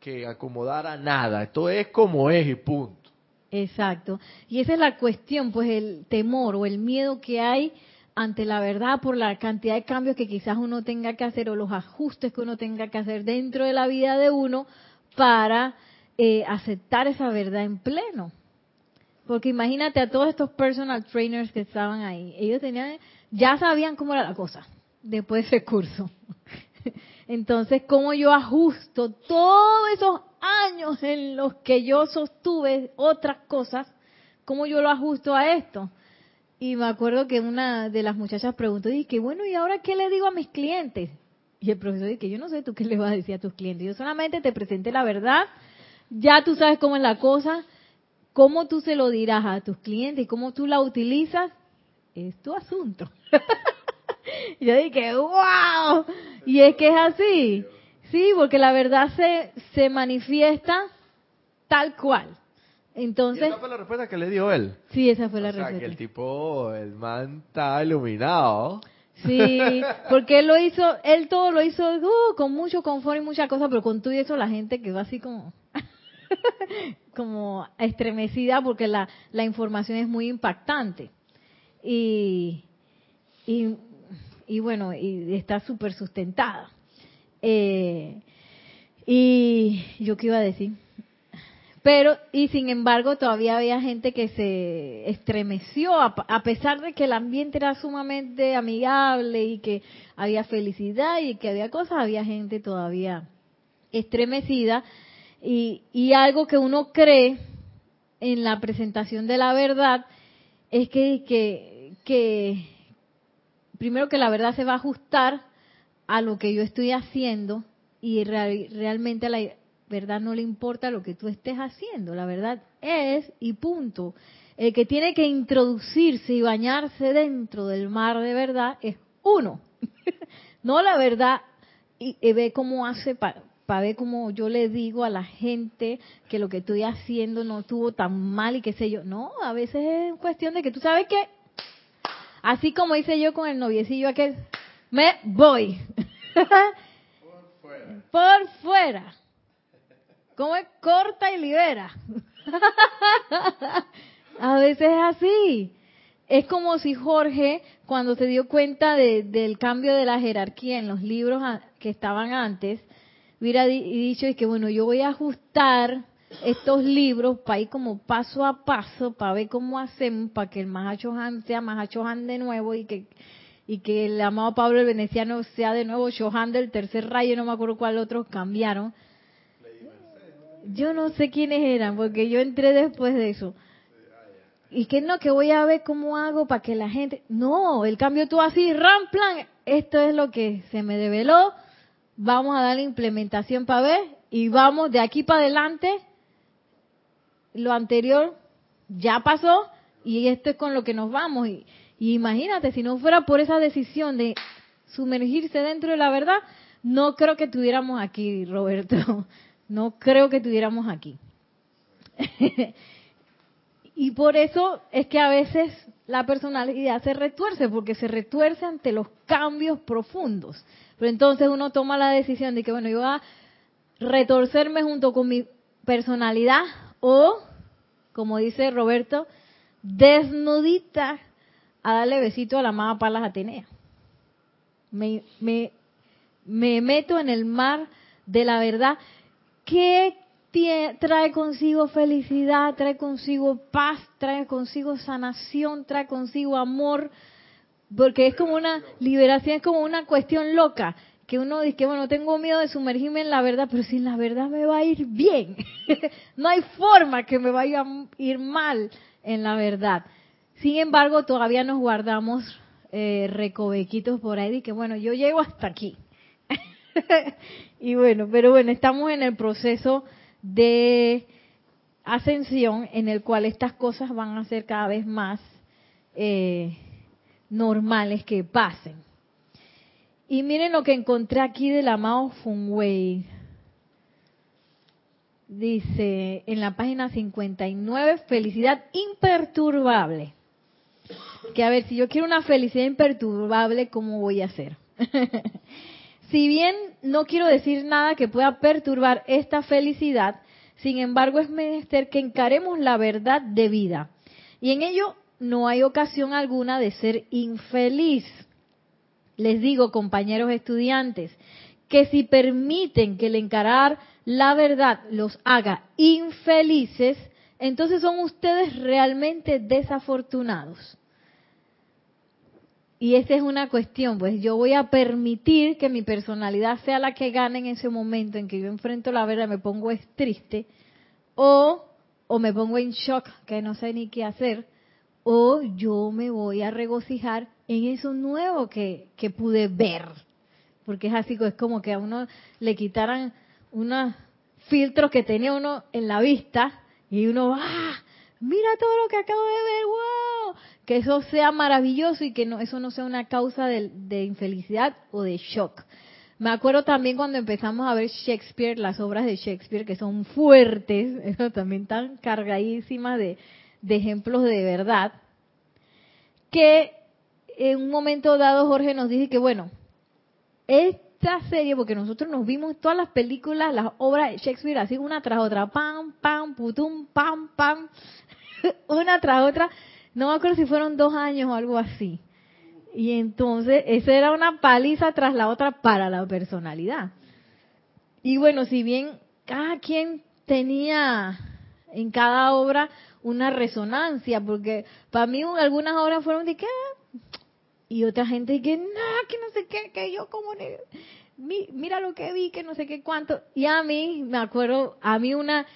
que acomodar a nada, esto es como es y punto. Exacto. Y esa es la cuestión, pues el temor o el miedo que hay ante la verdad por la cantidad de cambios que quizás uno tenga que hacer o los ajustes que uno tenga que hacer dentro de la vida de uno para eh, aceptar esa verdad en pleno. Porque imagínate a todos estos personal trainers que estaban ahí, ellos tenían, ya sabían cómo era la cosa después de ese curso. Entonces, ¿cómo yo ajusto todos esos años en los que yo sostuve otras cosas? ¿Cómo yo lo ajusto a esto? Y me acuerdo que una de las muchachas preguntó, dije, bueno, ¿y ahora qué le digo a mis clientes? Y el profesor dice, yo no sé tú qué le vas a decir a tus clientes, yo solamente te presenté la verdad, ya tú sabes cómo es la cosa, cómo tú se lo dirás a tus clientes y cómo tú la utilizas, es tu asunto. y yo dije, wow, y es que es así. Sí, porque la verdad se, se manifiesta tal cual. Entonces, esa fue la respuesta que le dio él. Sí, esa fue la o sea, respuesta. que el tipo, el man está iluminado. Sí, porque él lo hizo, él todo lo hizo uh, con mucho confort y muchas cosas, pero con todo y eso la gente quedó así como, como estremecida porque la, la información es muy impactante. Y, y, y bueno, y está súper sustentada. Eh, y yo qué iba a decir. Pero, y sin embargo, todavía había gente que se estremeció, a, a, pesar de que el ambiente era sumamente amigable y que había felicidad y que había cosas, había gente todavía estremecida. Y, y algo que uno cree en la presentación de la verdad es que, que, que, primero que la verdad se va a ajustar a lo que yo estoy haciendo y real, realmente a la verdad no le importa lo que tú estés haciendo, la verdad es y punto. El que tiene que introducirse y bañarse dentro del mar de verdad es uno, no la verdad y, ve cómo hace para pa ver cómo yo le digo a la gente que lo que estoy haciendo no estuvo tan mal y qué sé yo. No, a veces es cuestión de que tú sabes que, así como hice yo con el noviecillo aquel, me voy. Por fuera. Por fuera. Como es corta y libera. a veces es así. Es como si Jorge, cuando se dio cuenta de, del cambio de la jerarquía en los libros que estaban antes, hubiera dicho que bueno, yo voy a ajustar estos libros para ir como paso a paso, para ver cómo hacemos, para que el Mahacho Han sea Mahacho Han de nuevo y que y que el amado Pablo el Veneciano sea de nuevo Shohan del tercer rayo, no me acuerdo cuál otros cambiaron. Yo no sé quiénes eran, porque yo entré después de eso. Y que no, que voy a ver cómo hago para que la gente... No, el cambio tú así, ram, plan, esto es lo que se me develó, vamos a darle implementación para ver, y vamos de aquí para adelante, lo anterior ya pasó, y esto es con lo que nos vamos. Y, imagínate, si no fuera por esa decisión de sumergirse dentro de la verdad, no creo que estuviéramos aquí, Roberto. No creo que estuviéramos aquí. y por eso es que a veces la personalidad se retuerce, porque se retuerce ante los cambios profundos. Pero entonces uno toma la decisión de que, bueno, yo voy a retorcerme junto con mi personalidad o, como dice Roberto, desnudita a darle besito a la amada Palas Atenea. Me, me, me meto en el mar de la verdad. Que trae consigo felicidad, trae consigo paz, trae consigo sanación, trae consigo amor, porque es como una liberación, es como una cuestión loca, que uno dice, bueno, tengo miedo de sumergirme en la verdad, pero sin la verdad me va a ir bien. no hay forma que me vaya a ir mal en la verdad. Sin embargo, todavía nos guardamos eh, recovequitos por ahí y que bueno, yo llego hasta aquí. y bueno, pero bueno, estamos en el proceso de ascensión en el cual estas cosas van a ser cada vez más eh, normales que pasen. Y miren lo que encontré aquí del amado Funwei. Dice en la página 59, felicidad imperturbable que a ver, si yo quiero una felicidad imperturbable, ¿cómo voy a hacer? si bien no quiero decir nada que pueda perturbar esta felicidad, Sin embargo, es menester que encaremos la verdad de vida. Y en ello no hay ocasión alguna de ser infeliz. Les digo, compañeros estudiantes, que si permiten que el encarar la verdad los haga infelices, entonces son ustedes realmente desafortunados. Y esta es una cuestión, pues yo voy a permitir que mi personalidad sea la que gane en ese momento en que yo enfrento la verdad, me pongo triste, o, o me pongo en shock, que no sé ni qué hacer, o yo me voy a regocijar en eso nuevo que, que pude ver. Porque es así, es como que a uno le quitaran unos filtros que tenía uno en la vista y uno, ¡ah! Mira todo lo que acabo de ver, wow. Que eso sea maravilloso y que no, eso no sea una causa de, infelicidad o de shock. Me acuerdo también cuando empezamos a ver Shakespeare, las obras de Shakespeare, que son fuertes, también tan cargadísimas de, de ejemplos de verdad, que en un momento dado Jorge nos dice que, bueno, esta serie, porque nosotros nos vimos todas las películas, las obras de Shakespeare, así una tras otra, pam, pam, putum, pam, pam, una tras otra, no me acuerdo si fueron dos años o algo así. Y entonces, esa era una paliza tras la otra para la personalidad. Y bueno, si bien cada quien tenía en cada obra una resonancia, porque para mí algunas obras fueron de que, y otra gente que, no, que no sé qué, que yo como, mira lo que vi, que no sé qué cuánto. Y a mí, me acuerdo, a mí una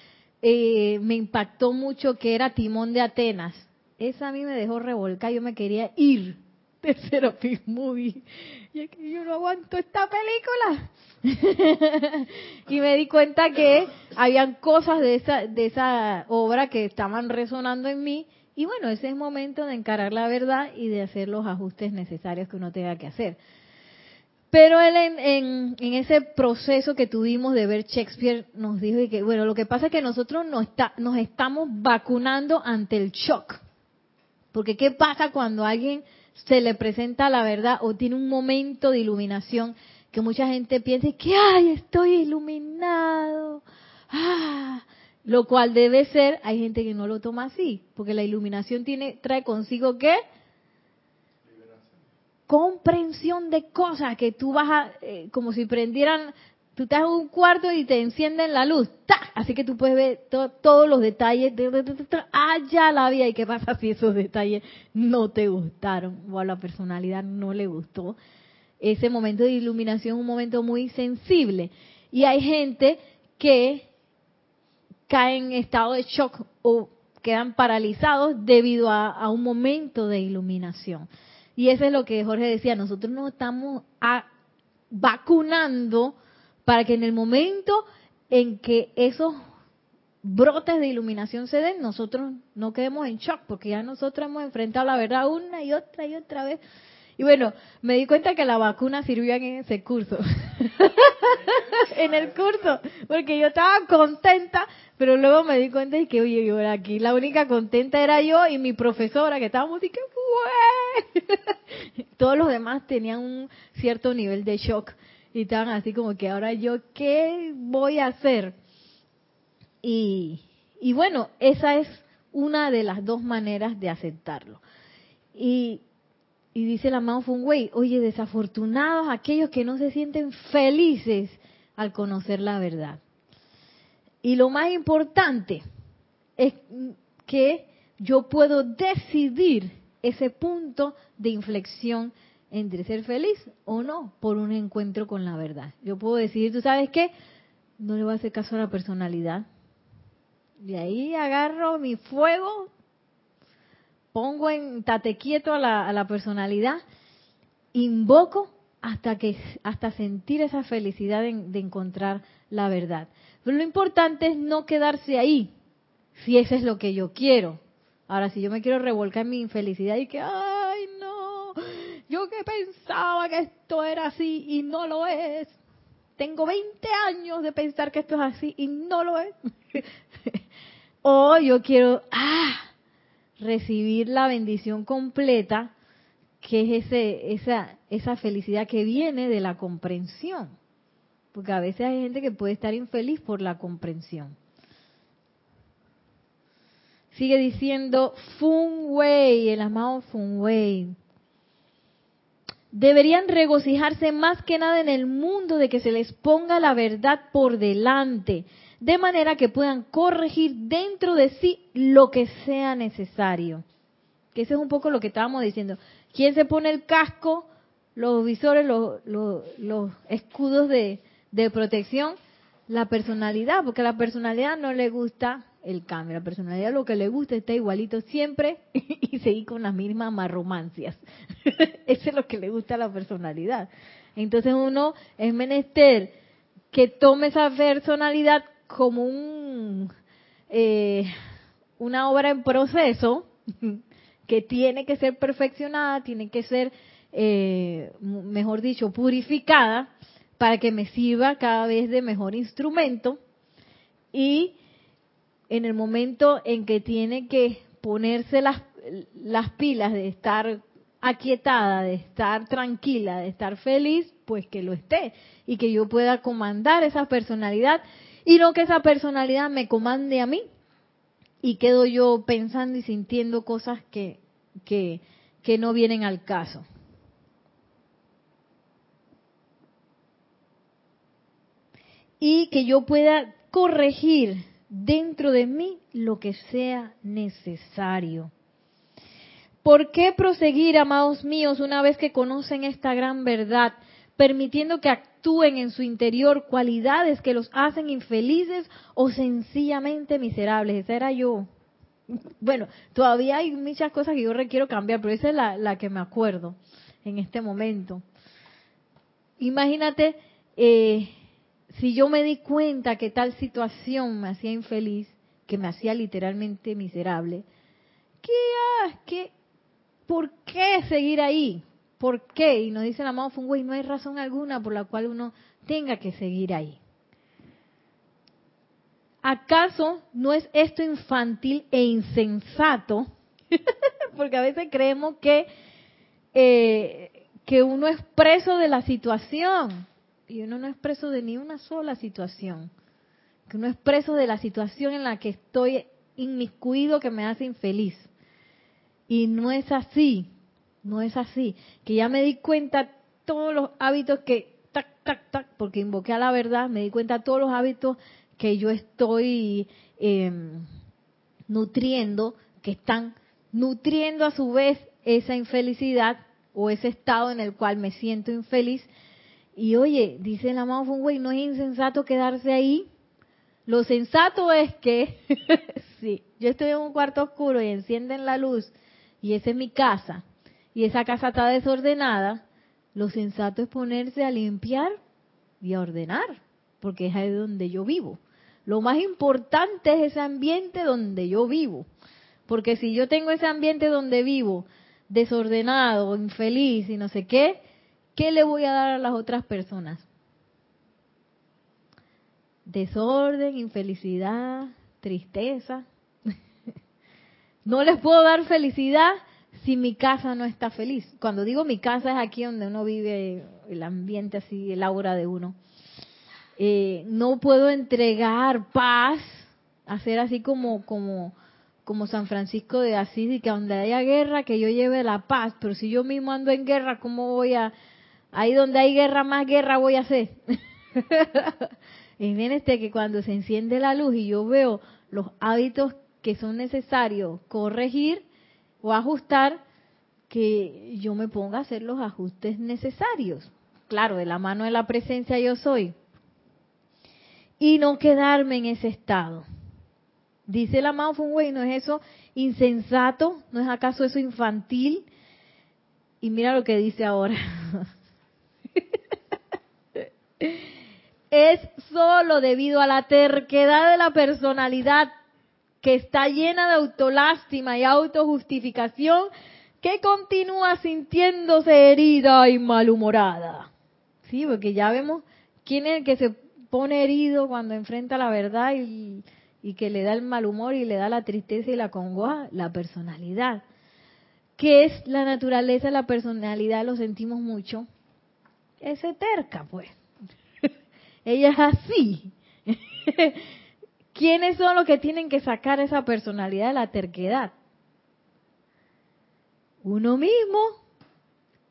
eh, me impactó mucho que era Timón de Atenas. Esa a mí me dejó revolcar, yo me quería ir de Serapis Movie. Y es que yo no aguanto esta película. y me di cuenta que habían cosas de esa, de esa obra que estaban resonando en mí. Y bueno, ese es momento de encarar la verdad y de hacer los ajustes necesarios que uno tenga que hacer. Pero él en, en, ese proceso que tuvimos de ver Shakespeare nos dijo que, bueno, lo que pasa es que nosotros nos, está, nos estamos vacunando ante el shock. Porque ¿qué pasa cuando alguien se le presenta la verdad o tiene un momento de iluminación que mucha gente piensa que, ay, estoy iluminado? Ah, lo cual debe ser, hay gente que no lo toma así, porque la iluminación tiene, trae consigo qué? comprensión de cosas que tú vas a, eh, como si prendieran, tú estás en un cuarto y te encienden la luz, así que tú puedes ver todos los detalles, ah, ya la vida, y qué pasa si esos detalles no te gustaron o a la personalidad no le gustó. Ese momento de iluminación es un momento muy sensible y hay gente que cae en estado de shock o quedan paralizados debido a un momento de iluminación. Y eso es lo que Jorge decía, nosotros nos estamos vacunando para que en el momento en que esos brotes de iluminación se den, nosotros no quedemos en shock, porque ya nosotros hemos enfrentado la verdad una y otra y otra vez. Y bueno, me di cuenta que la vacuna sirvió en ese curso. en el curso, porque yo estaba contenta, pero luego me di cuenta de que, oye, yo aquí la única contenta era yo y mi profesora, que estábamos y que, Todos los demás tenían un cierto nivel de shock y estaban así como que ahora yo, ¿qué voy a hacer? Y, y bueno, esa es una de las dos maneras de aceptarlo. Y y dice la Mao Wei, oye, desafortunados aquellos que no se sienten felices al conocer la verdad. Y lo más importante es que yo puedo decidir ese punto de inflexión entre ser feliz o no por un encuentro con la verdad. Yo puedo decidir, ¿tú sabes qué? No le voy a hacer caso a la personalidad. De ahí agarro mi fuego pongo en tate quieto a la, a la personalidad, invoco hasta que hasta sentir esa felicidad de, de, encontrar la verdad. Pero lo importante es no quedarse ahí, si eso es lo que yo quiero. Ahora, si yo me quiero revolcar mi infelicidad y que, ay, no, yo que pensaba que esto era así y no lo es. Tengo 20 años de pensar que esto es así y no lo es. o yo quiero, ah, recibir la bendición completa, que es ese, esa, esa felicidad que viene de la comprensión. Porque a veces hay gente que puede estar infeliz por la comprensión. sigue diciendo Fun Wei, el amado Fun Wei. Deberían regocijarse más que nada en el mundo de que se les ponga la verdad por delante, de manera que puedan corregir dentro de sí lo que sea necesario. Que ese es un poco lo que estábamos diciendo. ¿Quién se pone el casco, los visores, los, los, escudos de, de protección? La personalidad, porque a la personalidad no le gusta el cambio. La personalidad lo que le gusta está igualito siempre y seguir con las mismas marromancias. Eso es lo que le gusta a la personalidad. Entonces uno es menester que tome esa personalidad como un eh, una obra en proceso que tiene que ser perfeccionada, tiene que ser, eh, mejor dicho, purificada para que me sirva cada vez de mejor instrumento. Y en el momento en que tiene que ponerse las, las pilas de estar aquietada, de estar tranquila, de estar feliz, pues que lo esté y que yo pueda comandar esa personalidad y no que esa personalidad me comande a mí y quedo yo pensando y sintiendo cosas que, que, que no vienen al caso. Y que yo pueda corregir dentro de mí lo que sea necesario. ¿Por qué proseguir, amados míos, una vez que conocen esta gran verdad, permitiendo que actúen en su interior cualidades que los hacen infelices o sencillamente miserables? Esa era yo. Bueno, todavía hay muchas cosas que yo requiero cambiar, pero esa es la, la que me acuerdo en este momento. Imagínate eh, si yo me di cuenta que tal situación me hacía infeliz, que me hacía literalmente miserable, ¿qué, ah, qué, ¿por qué seguir ahí? ¿Por qué? Y nos dice la amado Fungway, no hay razón alguna por la cual uno tenga que seguir ahí. ¿Acaso no es esto infantil e insensato? Porque a veces creemos que, eh, que uno es preso de la situación y uno no es preso de ni una sola situación, que uno es preso de la situación en la que estoy inmiscuido que me hace infeliz. Y no es así, no es así, que ya me di cuenta todos los hábitos que, tac, tac, tac, porque invoqué a la verdad, me di cuenta todos los hábitos que yo estoy em, nutriendo, que están nutriendo a su vez esa infelicidad o ese estado en el cual me siento infeliz. Y oye, dice el amado Funway, no es insensato quedarse ahí. Lo sensato es que, si yo estoy en un cuarto oscuro y encienden la luz, y esa es mi casa, y esa casa está desordenada, lo sensato es ponerse a limpiar y a ordenar, porque es ahí donde yo vivo. Lo más importante es ese ambiente donde yo vivo, porque si yo tengo ese ambiente donde vivo desordenado, infeliz y no sé qué, ¿qué le voy a dar a las otras personas? Desorden, infelicidad, tristeza. no les puedo dar felicidad si mi casa no está feliz. Cuando digo mi casa es aquí donde uno vive, el ambiente así, el aura de uno. Eh, no puedo entregar paz, hacer así como, como, como San Francisco de Asís y que donde haya guerra que yo lleve la paz, pero si yo mismo ando en guerra, ¿cómo voy a, Ahí donde hay guerra, más guerra voy a hacer. y viene este que cuando se enciende la luz y yo veo los hábitos que son necesarios corregir o ajustar, que yo me ponga a hacer los ajustes necesarios. Claro, de la mano de la presencia yo soy. Y no quedarme en ese estado. Dice la amado Funway, ¿no es eso insensato? ¿No es acaso eso infantil? Y mira lo que dice ahora. es solo debido a la terquedad de la personalidad que está llena de autolástima y autojustificación que continúa sintiéndose herida y malhumorada. Sí, porque ya vemos quién es el que se pone herido cuando enfrenta la verdad y, que le da el mal humor y le da la tristeza y la congoja, la personalidad. ¿Qué es la naturaleza la personalidad? Lo sentimos mucho ese terca, pues. Ella es así. ¿quiénes son los que tienen que sacar esa personalidad de la terquedad? Uno mismo,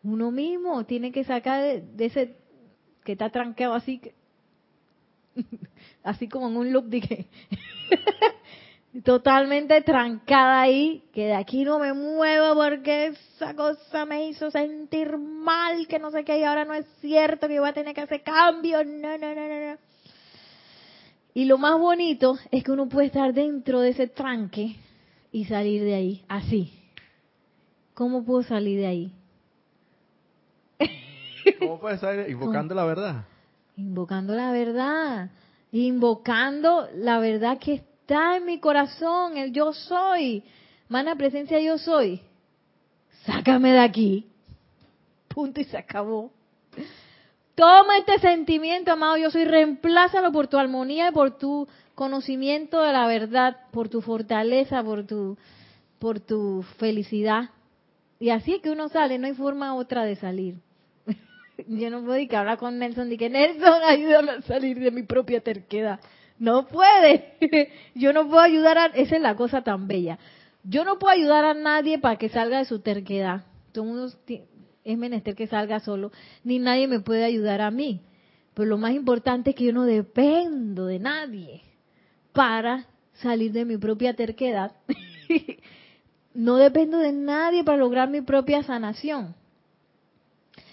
uno mismo tiene que sacar de, ese que está tranqueado así, así como en un loop que totalmente trancada ahí, que de aquí no me muevo porque esa cosa me hizo sentir mal, que no sé qué, y ahora no es cierto que voy a tener que hacer cambios, no, no, no, no. Y lo más bonito es que uno puede estar dentro de ese tranque y salir de ahí, así. ¿Cómo puedo salir de ahí? ¿Cómo puedes salir? Invocando la verdad. Invocando la verdad. Invocando la verdad que está en mi corazón, el yo soy. Mana presencia yo soy. Sácame de aquí. Punto y se acabó. Toma este sentimiento, amado yo soy, reemplázalo por tu armonía y por tu conocimiento de la verdad, por tu fortaleza, por tu, por tu felicidad. Y así es que uno sale, no hay forma otra de salir. yo no puedo ir que hablar con Nelson y que Nelson ayúdame a salir de mi propia terquedad. No puede. Yo no puedo ayudar a... Esa es la cosa tan bella. Yo no puedo ayudar a nadie para que salga de su terquedad. Todo mundo es menester que salga solo, ni nadie me puede ayudar a mí. Pero lo más importante es que yo no dependo de nadie para salir de mi propia terquedad. no dependo de nadie para lograr mi propia sanación.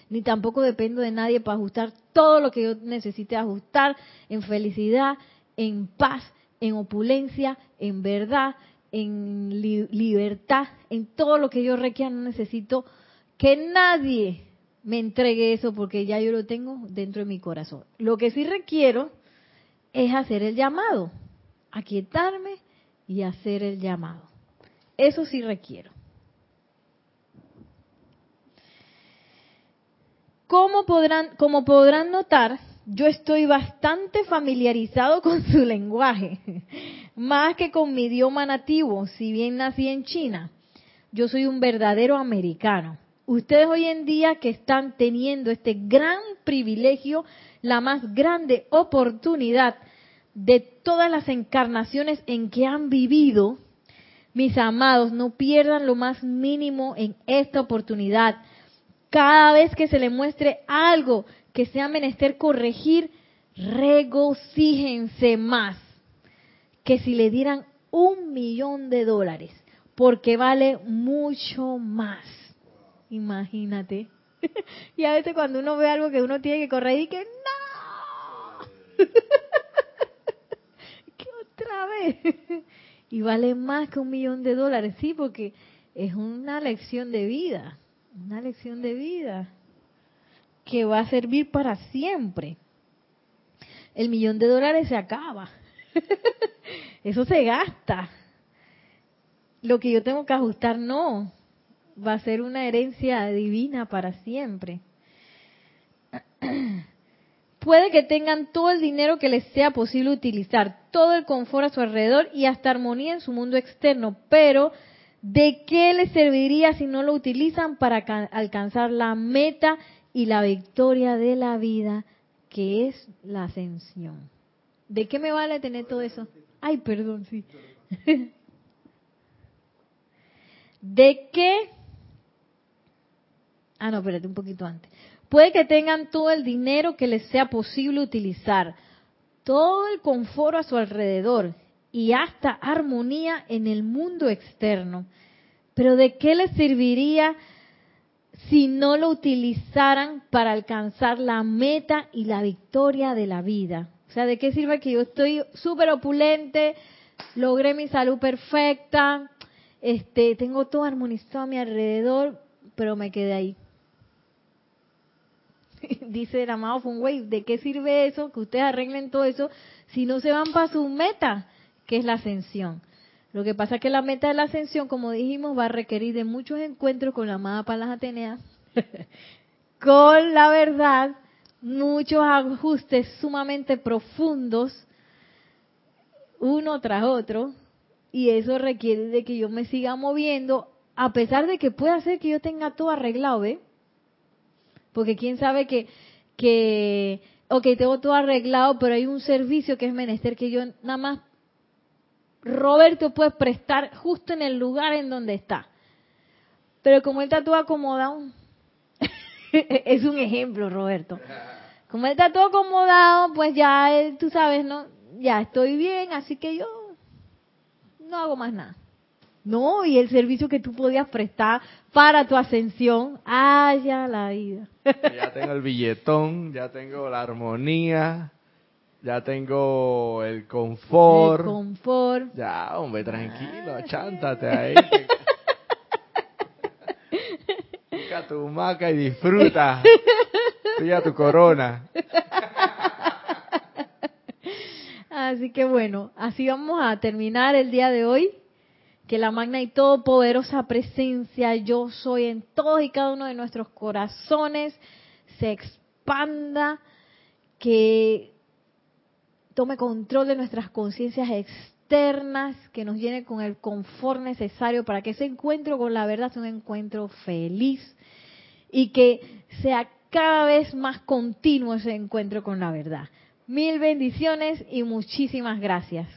Ni tampoco dependo de nadie para ajustar todo lo que yo necesite ajustar en felicidad, en paz, en opulencia, en verdad, en libertad, en todo lo que yo requiera, no necesito que nadie me entregue eso porque ya yo lo tengo dentro de mi corazón. Lo que sí requiero es hacer el llamado, aquietarme y hacer el llamado. Eso sí requiero. Como podrán, como podrán notar, yo estoy bastante familiarizado con su lenguaje, más que con mi idioma nativo, si bien nací en China. Yo soy un verdadero americano. Ustedes hoy en día que están teniendo este gran privilegio, la más grande oportunidad de todas las encarnaciones en que han vivido, mis amados, no pierdan lo más mínimo en esta oportunidad. Cada vez que se le muestre algo que sea menester corregir, regocíjense más que si le dieran un millón de dólares, porque vale mucho más. Imagínate. y a veces cuando uno ve algo que uno tiene que corregir, que no, que otra vez. y vale más que un millón de dólares, sí, porque es una lección de vida, una lección de vida que va a servir para siempre. El millón de dólares se acaba. Eso se gasta. Lo que yo tengo que ajustar no. Va a ser una herencia divina para siempre. Puede que tengan todo el dinero que les sea posible utilizar, todo el confort a su alrededor y hasta armonía en su mundo externo, pero ¿de qué les serviría si no lo utilizan para alcanzar la meta y la victoria de la vida, que es la ascensión. ¿De qué me vale tener todo eso? Ay, perdón, sí. ¿De qué? Ah, no, espérate un poquito antes. Puede que tengan todo el dinero que les sea posible utilizar, todo el confort a su alrededor y hasta armonía en el mundo externo. Pero ¿de qué les serviría si no lo utilizaran para alcanzar la meta y la victoria de la vida. O sea, ¿de qué sirve que yo estoy súper opulente, logré mi salud perfecta, este, tengo todo armonizado a mi alrededor, pero me quedé ahí? Dice el amado Funway, ¿de qué sirve eso? Que ustedes arreglen todo eso si no se van para su meta, que es la ascensión. Lo que pasa es que la meta de la ascensión, como dijimos, va a requerir de muchos encuentros con la amada Palas Atenea, con la verdad, muchos ajustes sumamente profundos, uno tras otro, y eso requiere de que yo me siga moviendo, a pesar de que pueda ser que yo tenga todo arreglado, ¿ve? Porque quién sabe que, que, ok, tengo todo arreglado, pero hay un servicio que es menester que yo nada más Roberto puede prestar justo en el lugar en donde está. Pero como él está todo acomodado, es un ejemplo, Roberto. Como él está todo acomodado, pues ya, tú sabes, ¿no? Ya estoy bien, así que yo no hago más nada. No, y el servicio que tú podías prestar para tu ascensión, haya la vida. ya tengo el billetón, ya tengo la armonía, ya tengo el confort. El confort. Ya, hombre, tranquilo, ah, chántate ahí. Pica tu maca y disfruta. Pilla tu corona. Así que bueno, así vamos a terminar el día de hoy. Que la magna y todopoderosa presencia yo soy en todos y cada uno de nuestros corazones se expanda, que tome control de nuestras conciencias externas, que nos llene con el confort necesario para que ese encuentro con la verdad sea un encuentro feliz y que sea cada vez más continuo ese encuentro con la verdad. Mil bendiciones y muchísimas gracias.